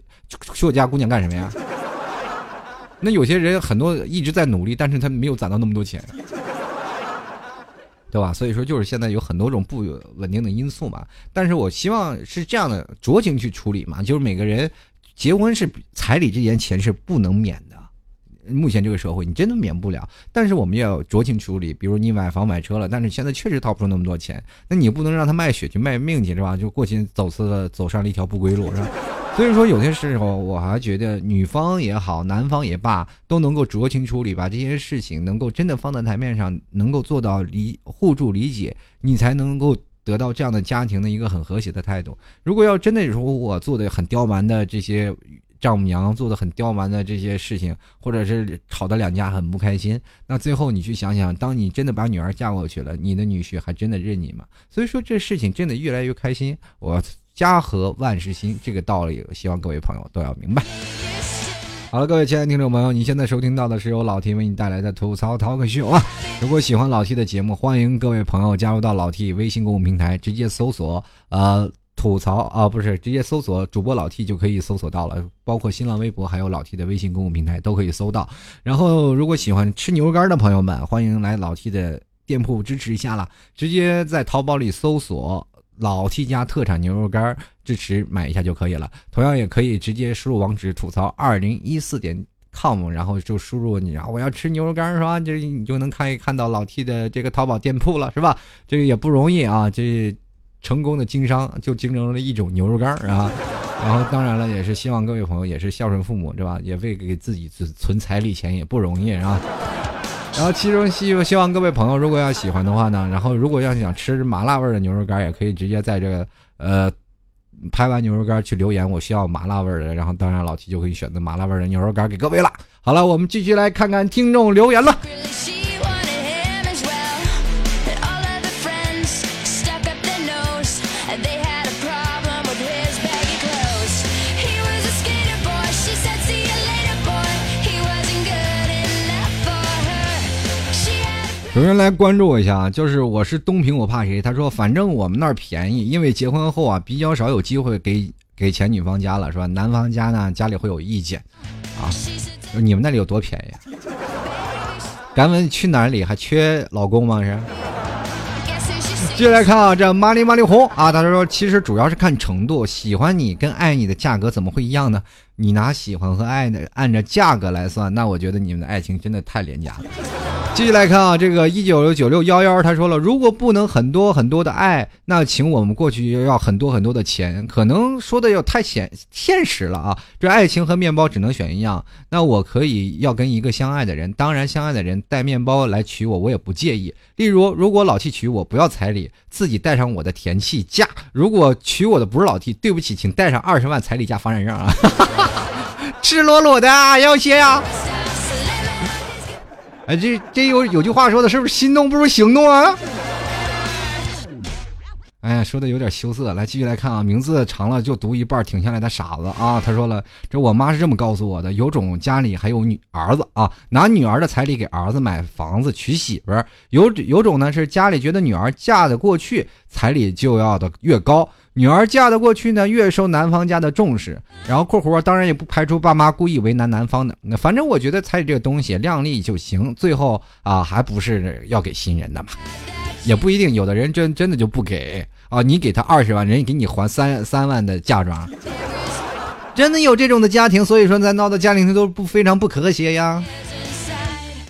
A: 娶我家姑娘干什么呀？那有些人很多一直在努力，但是他没有攒到那么多钱，对吧？所以说就是现在有很多种不稳定的因素嘛。但是我希望是这样的酌情去处理嘛，就是每个人结婚是彩礼这件钱是不能免的。目前这个社会，你真的免不了。但是我们要酌情处理，比如你买房买车了，但是现在确实掏不出那么多钱，那你不能让他卖血去卖命去是吧？就过去走次了，走上了一条不归路是吧？所以说有些时候我还觉得女方也好，男方也罢，都能够酌情处理，把这些事情能够真的放在台面上，能够做到理互助理解，你才能够。得到这样的家庭的一个很和谐的态度。如果要真的说我做的很刁蛮的这些丈母娘做的很刁蛮的这些事情，或者是吵得两家很不开心，那最后你去想想，当你真的把女儿嫁过去了，你的女婿还真的认你吗？所以说这事情真的越来越开心。我家和万事兴这个道理，希望各位朋友都要明白。好了，各位亲爱的听众朋友，你现在收听到的是由老 T 为你带来的吐槽淘客秀啊！如果喜欢老 T 的节目，欢迎各位朋友加入到老 T 微信公众平台，直接搜索呃吐槽啊，不是直接搜索主播老 T 就可以搜索到了，包括新浪微博还有老 T 的微信公众平台都可以搜到。然后，如果喜欢吃牛肉干的朋友们，欢迎来老 T 的店铺支持一下啦，直接在淘宝里搜索。老 T 家特产牛肉干，支持买一下就可以了。同样也可以直接输入网址吐槽二零一四点 com，然后就输入你，然后我要吃牛肉干是吧？这你就能看一看到老 T 的这个淘宝店铺了是吧？这个也不容易啊，这成功的经商就经营了一种牛肉干啊。然后当然了，也是希望各位朋友也是孝顺父母是吧？也为给自己存存彩礼钱也不容易啊。然后其中希希望各位朋友如果要喜欢的话呢，然后如果要想吃麻辣味的牛肉干，也可以直接在这个呃拍完牛肉干去留言，我需要麻辣味的，然后当然老七就可以选择麻辣味的牛肉干给各位了。好了，我们继续来看看听众留言了。有人来关注我一下啊，就是我是东平，我怕谁？他说，反正我们那儿便宜，因为结婚后啊，比较少有机会给给钱女方家了，是吧？男方家呢，家里会有意见，啊，你们那里有多便宜？敢问去哪里还缺老公吗？是？接下来看啊，这玛丽玛丽红啊，他说，其实主要是看程度，喜欢你跟爱你的价格怎么会一样呢？你拿喜欢和爱呢按照价格来算，那我觉得你们的爱情真的太廉价了。继续来看啊，这个一九九六幺幺他说了，如果不能很多很多的爱，那请我们过去要很多很多的钱，可能说的又太现现实了啊。这爱情和面包只能选一样，那我可以要跟一个相爱的人，当然相爱的人带面包来娶我，我也不介意。例如，如果老 T 娶我，不要彩礼，自己带上我的田契价；如果娶我的不是老 T，对不起，请带上二十万彩礼加房产证啊，赤裸裸的啊要些呀。哎，这这有有句话说的是不是心动不如行动啊？哎呀，说的有点羞涩。来，继续来看啊，名字长了就读一半，停下来的傻子啊！他说了，这我妈是这么告诉我的：有种家里还有女儿子啊，拿女儿的彩礼给儿子买房子娶媳妇儿；有有种呢是家里觉得女儿嫁得过去，彩礼就要的越高。女儿嫁得过去呢，越受男方家的重视。然后（括弧）当然也不排除爸妈故意为难男方的。那反正我觉得彩礼这个东西，量力就行。最后啊，还不是要给新人的嘛？也不一定，有的人真真的就不给啊。你给他二十万，人家给你还三三万的嫁妆，真的有这种的家庭。所以说，咱闹的家庭都不非常不和谐呀。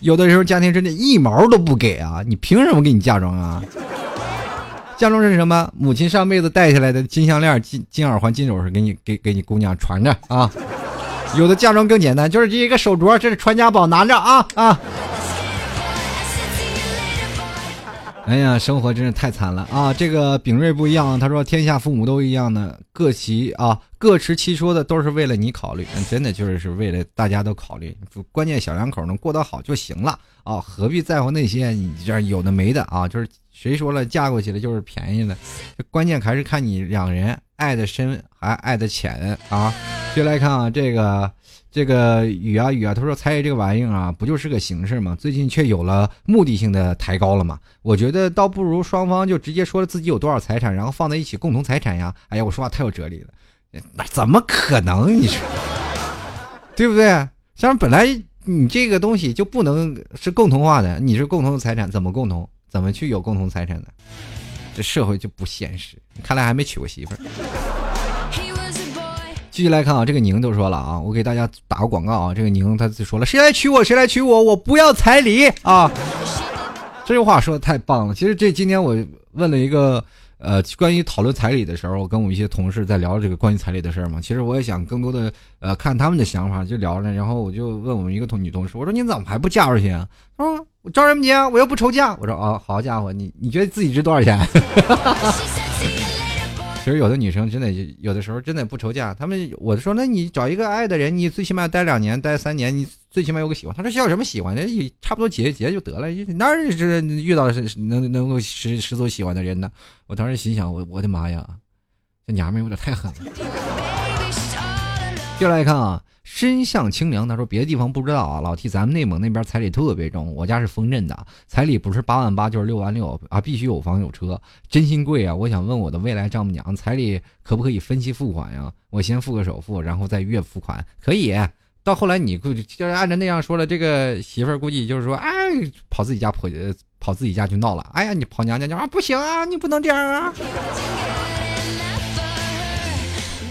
A: 有的时候家庭真的一毛都不给啊，你凭什么给你嫁妆啊？嫁妆是什么？母亲上辈子带下来的金项链、金金耳环、金首饰，给你给给你姑娘传着啊。有的嫁妆更简单，就是这一个手镯，这是传家宝，拿着啊啊。哎呀，生活真是太惨了啊！这个秉瑞不一样，他说天下父母都一样的，各其啊各持其说的，都是为了你考虑，真的就是是为了大家都考虑，关键小两口能过得好就行了啊，何必在乎那些你这有的没的啊？就是谁说了嫁过去了就是便宜的，关键还是看你两人爱的深还爱的浅啊！接来看啊，这个。这个雨啊雨啊，他说彩礼这个玩意儿啊，不就是个形式吗？最近却有了目的性的抬高了嘛？我觉得倒不如双方就直接说了自己有多少财产，然后放在一起共同财产呀。哎呀，我说话太有哲理了，那怎么可能？你说对不对？像本来你这个东西就不能是共同化的，你是共同的财产，怎么共同？怎么去有共同财产呢？这社会就不现实。看来还没娶过媳妇儿。继续来看啊，这个宁都说了啊，我给大家打个广告啊，这个宁他就说了，谁来娶我谁来娶我，我不要彩礼啊。这句话说的太棒了。其实这今天我问了一个呃关于讨论彩礼的时候，我跟我一些同事在聊这个关于彩礼的事儿嘛。其实我也想更多的呃看他们的想法，就聊着，然后我就问我们一个同女同事，我说你怎么还不嫁出去啊？她说我着什么急啊？我又不愁嫁。我说啊，好家伙，你你觉得自己值多少钱？其实有的女生真的有的时候真的不愁嫁，他们我说那你找一个爱的人，你最起码待两年、待三年，你最起码有个喜欢。他说需要什么喜欢的？差不多结结就得了，哪是遇到是能能够十十足喜欢的人呢？我当时心想，我我的妈呀，这娘们有点太狠了。接下来看啊。身向清凉，他说别的地方不知道啊，老 T，咱们内蒙那边彩礼特别重，我家是丰镇的，彩礼不是八万八就是六万六啊，必须有房有车，真心贵啊！我想问我的未来丈母娘，彩礼可不可以分期付款呀？我先付个首付，然后再月付款，可以。到后来你估就是按照那样说了，这个媳妇儿估计就是说，哎，跑自己家跑跑自己家去闹了，哎呀，你跑娘家去啊，不行啊，你不能这样啊！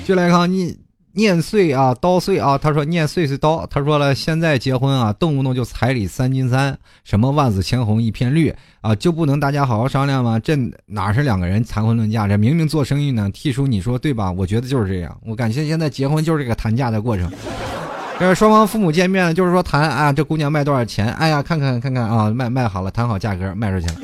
A: 就来看你。念碎啊，刀碎啊！他说念碎碎刀。他说了，现在结婚啊，动不动就彩礼三金三，什么万紫千红一片绿啊，就不能大家好好商量吗？这哪是两个人谈婚论嫁？这明明做生意呢。T 叔，你说对吧？我觉得就是这样。我感觉现在结婚就是这个谈价的过程。这双方父母见面，就是说谈啊，这姑娘卖多少钱？哎呀，看看看看啊，卖卖好了，谈好价格卖出去了。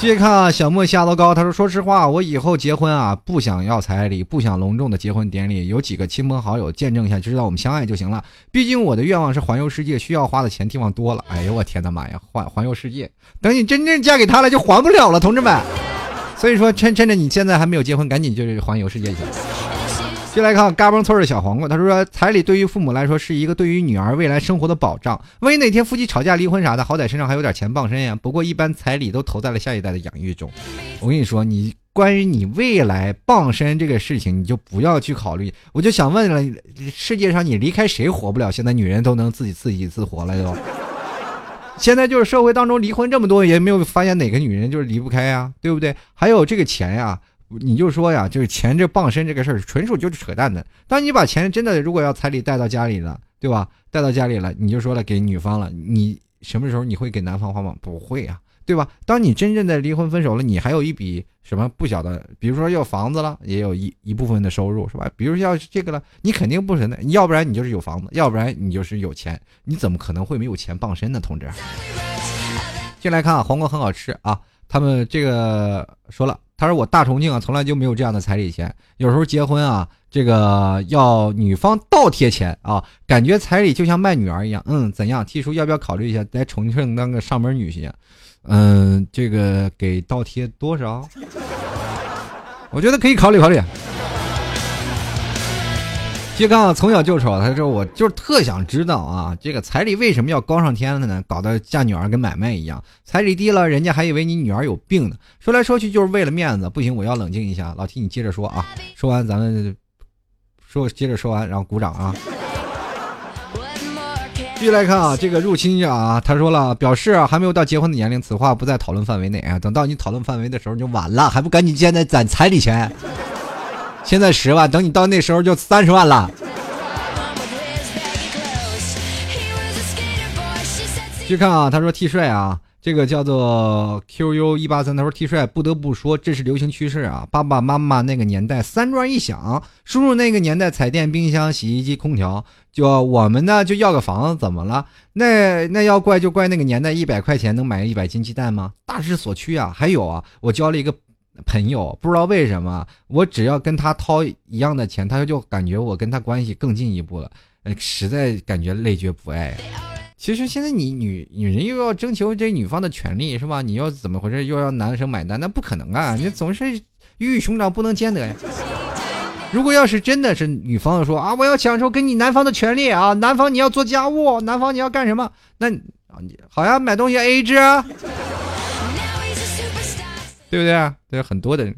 A: 继续看啊，小莫下楼高，他说：“说实话，我以后结婚啊，不想要彩礼，不想隆重的结婚典礼，有几个亲朋好友见证一下，就知道我们相爱就行了。毕竟我的愿望是环游世界，需要花的钱地方多了。哎呦，我天哪妈呀，环环游世界，等你真正嫁给他了，就还不了了，同志们。所以说，趁趁着你现在还没有结婚，赶紧就是环游世界去。”接来看嘎嘣村的小黄瓜，他说：“彩礼对于父母来说是一个对于女儿未来生活的保障。万一哪天夫妻吵架离婚啥的，好歹身上还有点钱傍身呀。不过一般彩礼都投在了下一代的养育中。我跟你说，你关于你未来傍身这个事情，你就不要去考虑。我就想问了，世界上你离开谁活不了？现在女人都能自己自己自活了，都。现在就是社会当中离婚这么多，也没有发现哪个女人就是离不开呀，对不对？还有这个钱呀。”你就说呀，就是钱这傍身这个事儿，纯属就是扯淡的。当你把钱真的如果要彩礼带到家里了，对吧？带到家里了，你就说了给女方了，你什么时候你会给男方花吗？不会啊，对吧？当你真正的离婚分手了，你还有一笔什么不小的，比如说要房子了，也有一一部分的收入，是吧？比如要这个了，你肯定不是的，要不然你就是有房子，要不然你就是有钱，你怎么可能会没有钱傍身呢？同志，进来看啊，黄瓜很好吃啊，他们这个 说了。他说：“我大重庆啊，从来就没有这样的彩礼钱。有时候结婚啊，这个要女方倒贴钱啊，感觉彩礼就像卖女儿一样。嗯，怎样？提出要不要考虑一下在重庆当个上门女婿？嗯，这个给倒贴多少？我觉得可以考虑考虑。”金刚从小就丑，他说我就是特想知道啊，这个彩礼为什么要高上天了呢？搞得嫁女儿跟买卖一样，彩礼低了，人家还以为你女儿有病呢。说来说去就是为了面子，不行，我要冷静一下。老提你接着说啊，说完咱们说接着说完，然后鼓掌啊。继续来看啊，这个入侵者啊，他说了，表示啊还没有到结婚的年龄，此话不在讨论范围内啊。等到你讨论范围的时候就晚了，还不赶紧现在攒彩礼钱？现在十万，等你到那时候就三十万了。去看啊，他说 T 帅啊，这个叫做 QU 一八三，他说 T 帅不得不说这是流行趋势啊。爸爸妈妈那个年代三转一响，叔叔那个年代彩电、冰箱、洗衣机、空调，就我们呢就要个房子，怎么了？那那要怪就怪那个年代一百块钱能买一百斤鸡蛋吗？大势所趋啊。还有啊，我交了一个。朋友不知道为什么，我只要跟他掏一样的钱，他就感觉我跟他关系更进一步了，实在感觉累觉不爱。其实现在你女女人又要征求这女方的权利是吧？你要怎么回事？又要男生买单，那不可能啊！你总是鱼与熊掌不能兼得呀。如果要是真的是女方说啊，我要享受跟你男方的权利啊，男方你要做家务，男方你要干什么？那好呀，买东西 A 制啊。对不对啊？对很多的人，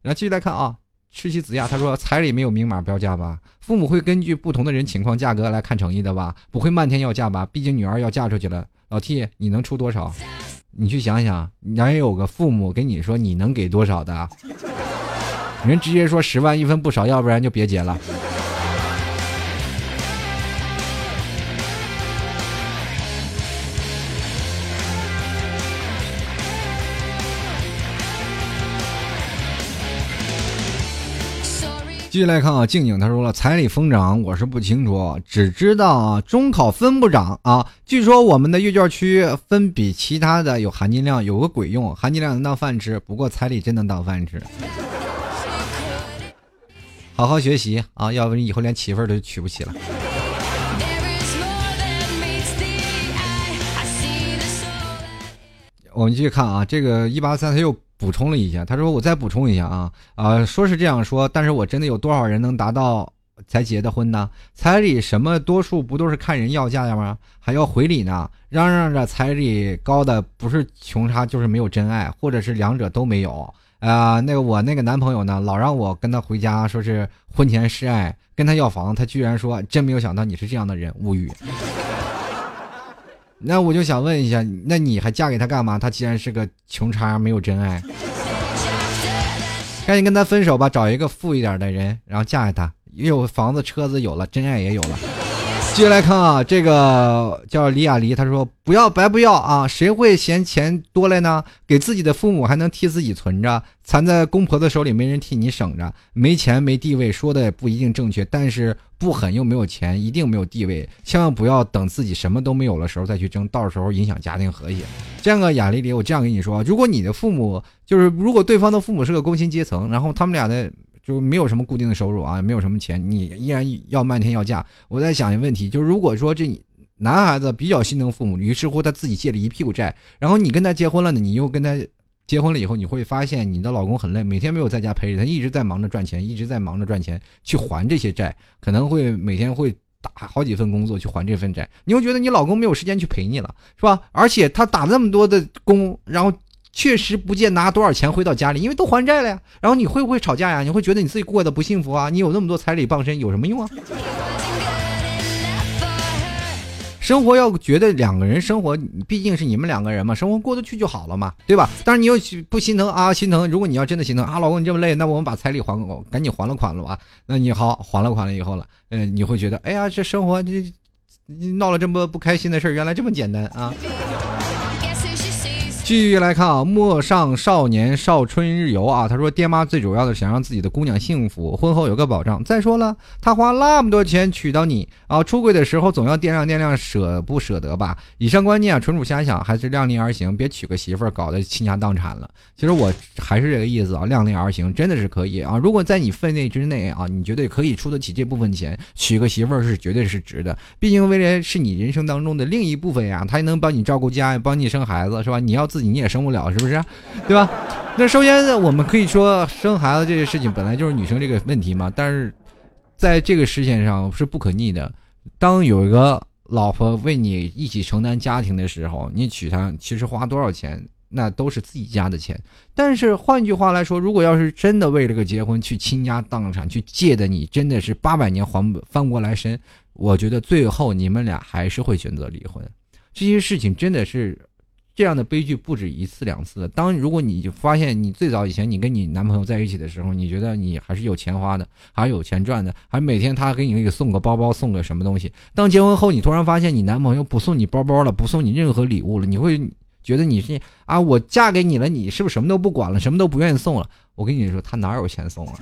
A: 然后继续来看啊，吃鸡子亚他说彩礼没有明码标价吧？父母会根据不同的人情况价格来看诚意的吧？不会漫天要价吧？毕竟女儿要嫁出去了。老 T，你能出多少？你去想想，哪有个父母跟你说你能给多少的？人直接说十万一分不少，要不然就别结了。继续来看啊，静静他说了，彩礼疯涨，我是不清楚，只知道啊，中考分不涨啊。据说我们的阅卷区分比其他的有含金量，有个鬼用，含金量能当饭吃，不过彩礼真能当饭吃。好好学习啊，要不你以后连媳妇儿都娶不起了。我们继续看啊，这个一八三他又。补充了一下，他说：“我再补充一下啊，啊，说是这样说，但是我真的有多少人能达到才结的婚呢？彩礼什么多数不都是看人要价的吗？还要回礼呢？嚷嚷着彩礼高的不是穷差就是没有真爱，或者是两者都没有啊？那个我那个男朋友呢，老让我跟他回家，说是婚前示爱，跟他要房，他居然说真没有想到你是这样的人，无语。”那我就想问一下，那你还嫁给他干嘛？他既然是个穷叉，没有真爱，赶紧跟他分手吧，找一个富一点的人，然后嫁给他，有房子车子有了，真爱也有了。继续来看啊，这个叫李雅黎，他说不要白不要啊，谁会嫌钱多来呢？给自己的父母还能替自己存着，藏在公婆的手里没人替你省着，没钱没地位说的也不一定正确，但是不狠又没有钱，一定没有地位，千万不要等自己什么都没有的时候再去争，到时候影响家庭和谐。这样个雅丽丽，我这样跟你说，如果你的父母就是如果对方的父母是个工薪阶层，然后他们俩的。就没有什么固定的收入啊，没有什么钱，你依然要漫天要价。我在想一个问题，就是如果说这男孩子比较心疼父母，于是乎他自己借了一屁股债，然后你跟他结婚了呢，你又跟他结婚了以后，你会发现你的老公很累，每天没有在家陪着他，一直在忙着赚钱，一直在忙着赚钱去还这些债，可能会每天会打好几份工作去还这份债，你会觉得你老公没有时间去陪你了，是吧？而且他打那么多的工，然后。确实不见拿多少钱回到家里，因为都还债了呀。然后你会不会吵架呀？你会觉得你自己过得不幸福啊？你有那么多彩礼傍身有什么用啊？生活要觉得两个人生活，毕竟是你们两个人嘛，生活过得去就好了嘛，对吧？但是你又不心疼啊？心疼？如果你要真的心疼啊，老公你这么累，那我们把彩礼还，赶紧还了款了吧？那你好，还了款了以后了，嗯，你会觉得，哎呀，这生活这闹了这么不开心的事原来这么简单啊？继续来看啊，陌上少年少春日游啊，他说爹妈最主要的想让自己的姑娘幸福，婚后有个保障。再说了，他花那么多钱娶到你啊，出轨的时候总要掂量掂量舍不舍得吧？以上观念啊，纯属瞎想，还是量力而行，别娶个媳妇儿搞得倾家荡产了。其实我还是这个意思啊，量力而行真的是可以啊。如果在你分内之内啊，你绝对可以出得起这部分钱，娶个媳妇儿是绝对是值的。毕竟未来是你人生当中的另一部分呀，他能帮你照顾家，帮你生孩子，是吧？你要自你也生不了，是不是？对吧？那首先我们可以说生孩子这个事情本来就是女生这个问题嘛，但是在这个事情上是不可逆的。当有一个老婆为你一起承担家庭的时候，你娶她其实花多少钱，那都是自己家的钱。但是换句话来说，如果要是真的为这个结婚去倾家荡产，去借的你真的是八百年还不翻过来身，我觉得最后你们俩还是会选择离婚。这些事情真的是。这样的悲剧不止一次两次。当如果你就发现你最早以前你跟你男朋友在一起的时候，你觉得你还是有钱花的，还是有钱赚的，还每天他给你那个送个包包，送个什么东西。当结婚后，你突然发现你男朋友不送你包包了，不送你任何礼物了，你会觉得你是啊，我嫁给你了，你是不是什么都不管了，什么都不愿意送了？我跟你说，他哪有钱送啊？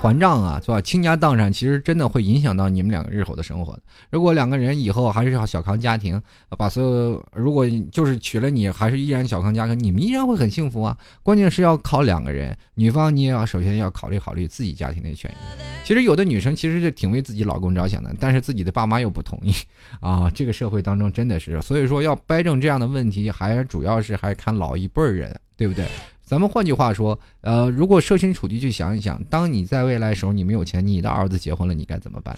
A: 还账啊，是吧？倾家荡产其实真的会影响到你们两个日后的生活。如果两个人以后还是要小康家庭，把所有如果就是娶了你，还是依然小康家庭，你们依然会很幸福啊。关键是要靠两个人，女方你也要首先要考虑考虑自己家庭的权益。其实有的女生其实是挺为自己老公着想的，但是自己的爸妈又不同意啊。这个社会当中真的是，所以说要掰正这样的问题，还主要是还看老一辈人，对不对？咱们换句话说，呃，如果设身处地去想一想，当你在未来时候你没有钱，你的儿子结婚了，你该怎么办？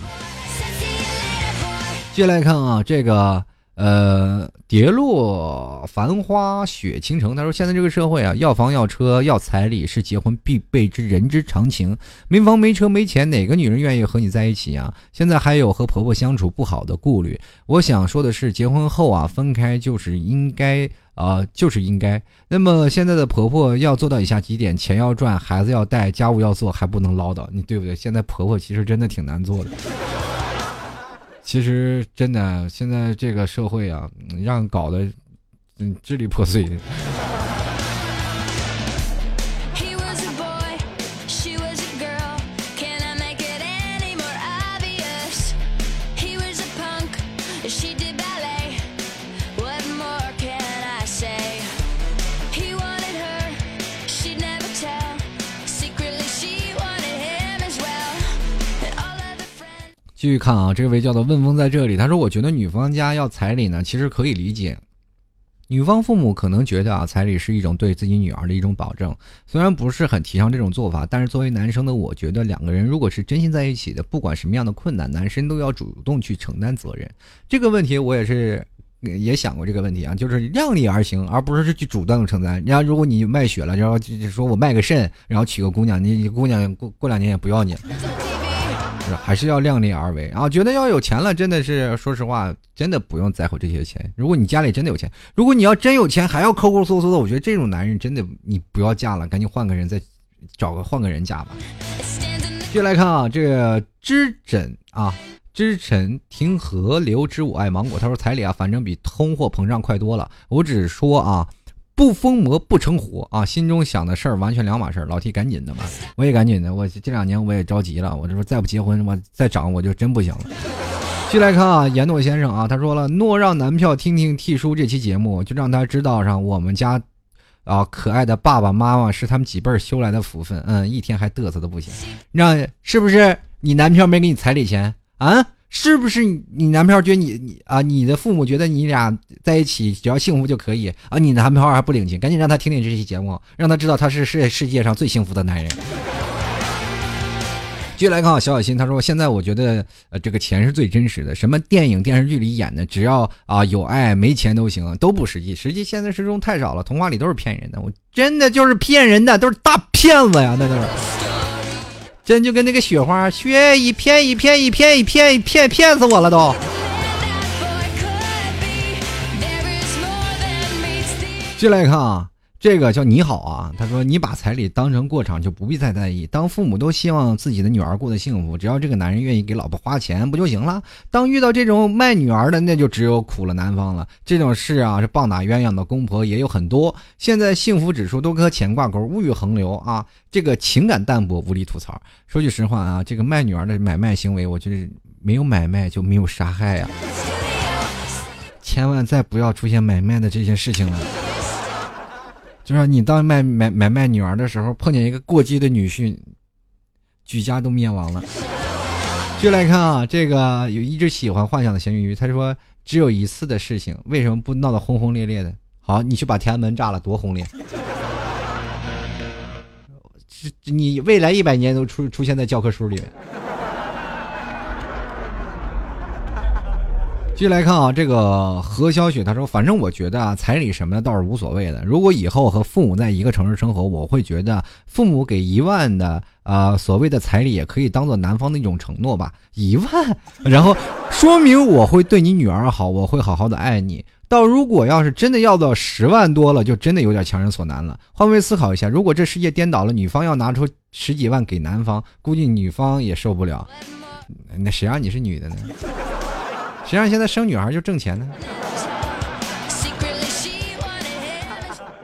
A: 接下来看啊，这个。呃，跌落繁花雪倾城。他说：“现在这个社会啊，要房要车要彩礼是结婚必备之人之常情。没房没车没钱，哪个女人愿意和你在一起啊？现在还有和婆婆相处不好的顾虑。我想说的是，结婚后啊，分开就是应该啊，就是应该。那么现在的婆婆要做到以下几点：钱要赚，孩子要带，家务要做，还不能唠叨，你对不对？现在婆婆其实真的挺难做的。”其实真的，现在这个社会啊，让搞得嗯支离破碎的。继续看啊，这位叫做问风在这里，他说：“我觉得女方家要彩礼呢，其实可以理解。女方父母可能觉得啊，彩礼是一种对自己女儿的一种保证，虽然不是很提倡这种做法，但是作为男生的我觉得，两个人如果是真心在一起的，不管什么样的困难，男生都要主动去承担责任。这个问题我也是也想过这个问题啊，就是量力而行，而不是去主动承担。人家如果你卖血了，然后就说我卖个肾，然后娶个姑娘，你姑娘过过两年也不要你。”还是要量力而为啊！觉得要有钱了，真的是说实话，真的不用在乎这些钱。如果你家里真的有钱，如果你要真有钱还要抠抠搜搜的，我觉得这种男人真的你不要嫁了，赶紧换个人再找个换个人嫁吧。继续来看啊，这个知枕啊，知臣听河流之我爱芒果。他说彩礼啊，反正比通货膨胀快多了。我只是说啊。不疯魔不成活啊！心中想的事儿完全两码事儿。老 T 赶紧的吧，我也赶紧的。我这两年我也着急了，我这说再不结婚，我再长我就真不行了。继续来看啊，严诺先生啊，他说了，诺让男票听听 T 叔这期节目，就让他知道上我们家啊可爱的爸爸妈妈是他们几辈儿修来的福分。嗯，一天还嘚瑟的不行，让是不是你男票没给你彩礼钱啊？是不是你你男票觉得你你啊你的父母觉得你俩在一起只要幸福就可以啊？你男朋友还不领情，赶紧让他听听这期节目，让他知道他是世世界上最幸福的男人。继续来看啊，小小心他说：“现在我觉得呃这个钱是最真实的，什么电影电视剧里演的，只要啊有爱没钱都行，都不实际。实际现在时中太少了，童话里都是骗人的，我真的就是骗人的，都是大骗子呀，那都是。”真就跟那个雪花，雪一片一片一片一片一片骗死我了都。进来看啊。这个叫你好啊，他说你把彩礼当成过场就不必再在意。当父母都希望自己的女儿过得幸福，只要这个男人愿意给老婆花钱不就行了？当遇到这种卖女儿的，那就只有苦了男方了。这种事啊，是棒打鸳鸯的公婆也有很多。现在幸福指数都和钱挂钩，物欲横流啊，这个情感淡薄，无力吐槽。说句实话啊，这个卖女儿的买卖行为，我觉得没有买卖就没有杀害呀。千万再不要出现买卖的这些事情了。就是你当卖买买卖女儿的时候，碰见一个过激的女婿，举家都灭亡了。就来看啊，这个有一直喜欢幻想的咸鱼，他说只有一次的事情，为什么不闹得轰轰烈烈的？好，你去把天安门炸了，多轰烈！你未来一百年都出出现在教科书里面。继续来看啊，这个何小雪她说：“反正我觉得啊，彩礼什么的倒是无所谓的。如果以后和父母在一个城市生活，我会觉得父母给一万的啊所谓的彩礼也可以当做男方的一种承诺吧。一万，然后说明我会对你女儿好，我会好好的爱你。到如果要是真的要到十万多了，就真的有点强人所难了。换位思考一下，如果这世界颠倒了，女方要拿出十几万给男方，估计女方也受不了。那谁让你是女的呢？”谁让现在生女孩就挣钱呢？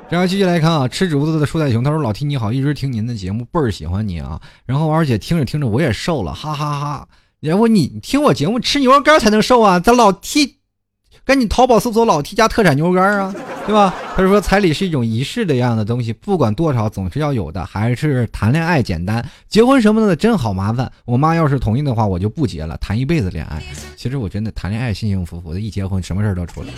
A: 然后继续来看啊，吃竹子的树袋熊，他说：“老 T 你好，一直听您的节目，倍儿喜欢你啊。然后而且听着听着我也瘦了，哈哈哈。然后你听我节目吃牛肉干才能瘦啊？咱老 T，赶紧淘宝搜索老 T 家特产牛肉干啊。”对吧？他说彩礼是一种仪式的样的东西，不管多少总是要有的，还是谈恋爱简单，结婚什么的真好麻烦。我妈要是同意的话，我就不结了，谈一辈子恋爱。其实我真的谈恋爱幸幸福福的，一结婚什么事儿都出来。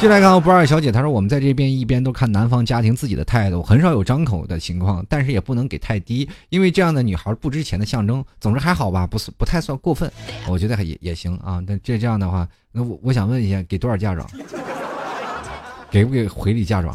A: 进来看不二小姐，她说我们在这边一边都看男方家庭自己的态度，很少有张口的情况，但是也不能给太低，因为这样的女孩不值钱的象征。总之还好吧，不是不太算过分，我觉得也也行啊。那这这样的话，那我我想问一下，给多少嫁妆？给不给回礼嫁妆？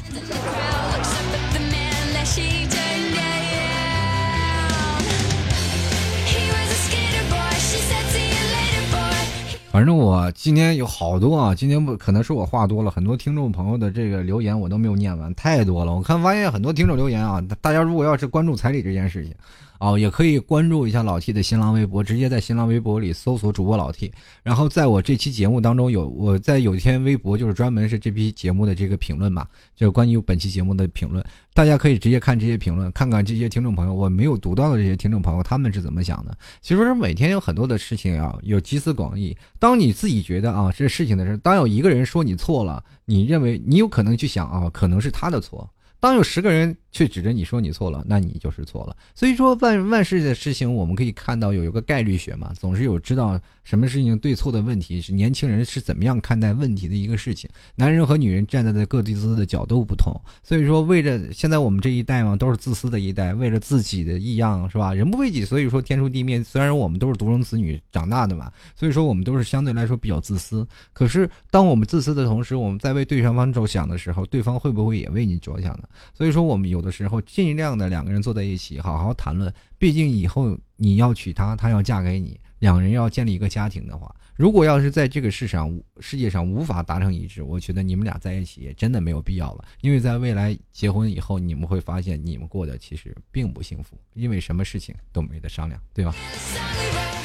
A: 反正我今天有好多啊，今天不可能是我话多了，很多听众朋友的这个留言我都没有念完，太多了。我看发现很多听众留言啊，大家如果要是关注彩礼这件事情。哦，也可以关注一下老 T 的新浪微博，直接在新浪微博里搜索主播老 T。然后在我这期节目当中有我在有一天微博就是专门是这批节目的这个评论嘛，就关于本期节目的评论，大家可以直接看这些评论，看看这些听众朋友我没有读到的这些听众朋友他们是怎么想的。其实每天有很多的事情啊，有集思广益。当你自己觉得啊这事情的时候，当有一个人说你错了，你认为你有可能去想啊，可能是他的错。当有十个人。却指着你说你错了，那你就是错了。所以说万万事的事情，我们可以看到有一个概率学嘛，总是有知道什么事情对错的问题是年轻人是怎么样看待问题的一个事情。男人和女人站在的各自的角度不同，所以说为了现在我们这一代嘛，都是自私的一代，为了自己的异样是吧？人不为己，所以说天诛地灭。虽然我们都是独生子女长大的嘛，所以说我们都是相对来说比较自私。可是当我们自私的同时，我们在为对方着想的时候，对方会不会也为你着想呢？所以说我们有。有的时候，尽量的两个人坐在一起，好好谈论。毕竟以后你要娶她，她要嫁给你，两人要建立一个家庭的话，如果要是在这个世上世界上无法达成一致，我觉得你们俩在一起也真的没有必要了。因为在未来结婚以后，你们会发现你们过得其实并不幸福，因为什么事情都没得商量，对吧？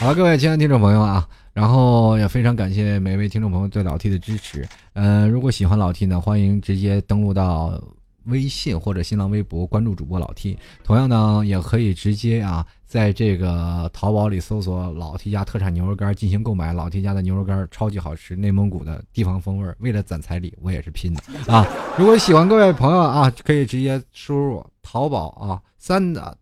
A: 好了，各位亲爱的听众朋友啊，然后也非常感谢每位听众朋友对老 T 的支持。呃，如果喜欢老 T 呢，欢迎直接登录到。微信或者新浪微博关注主播老 T，同样呢也可以直接啊在这个淘宝里搜索老 T 家特产牛肉干进行购买。老 T 家的牛肉干超级好吃，内蒙古的地方风味。为了攒彩礼，我也是拼的啊！如果喜欢各位朋友啊，可以直接输入淘宝啊三的，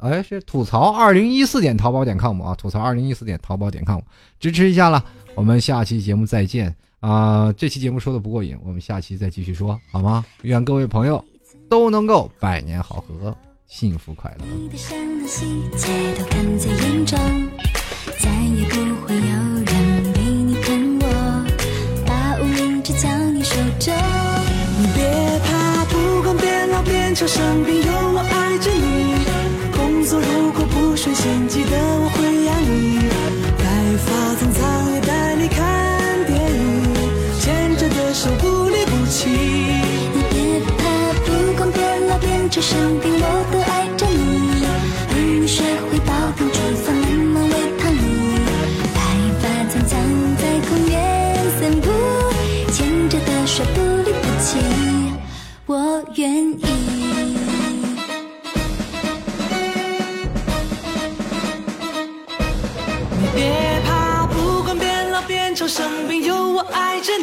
A: 哎是吐槽二零一四点淘宝点 com 啊，吐槽二零一四点淘宝点 com 支持一下了。我们下期节目再见。啊，这期节目说的不过瘾，我们下期再继续说，好吗？愿各位朋友都能够百年好合，幸福快乐。
B: 你别怕，不管变老变丑生病，有我爱着你。工作如果不顺心，记得我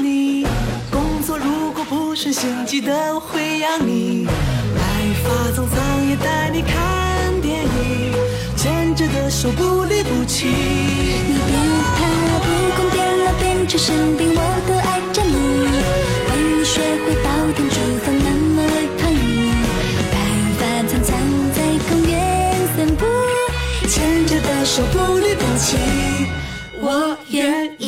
B: 你工作。如果不顺心，记得我会养你。白发苍苍也带你看电影，牵着的手不离不弃。
C: 你别怕，不管变老变丑生病，我都爱着你。陪你学会煲汤煮饭，慢慢喂胖你。白发苍苍在公园散步，牵着的手不离不弃，
B: 我愿。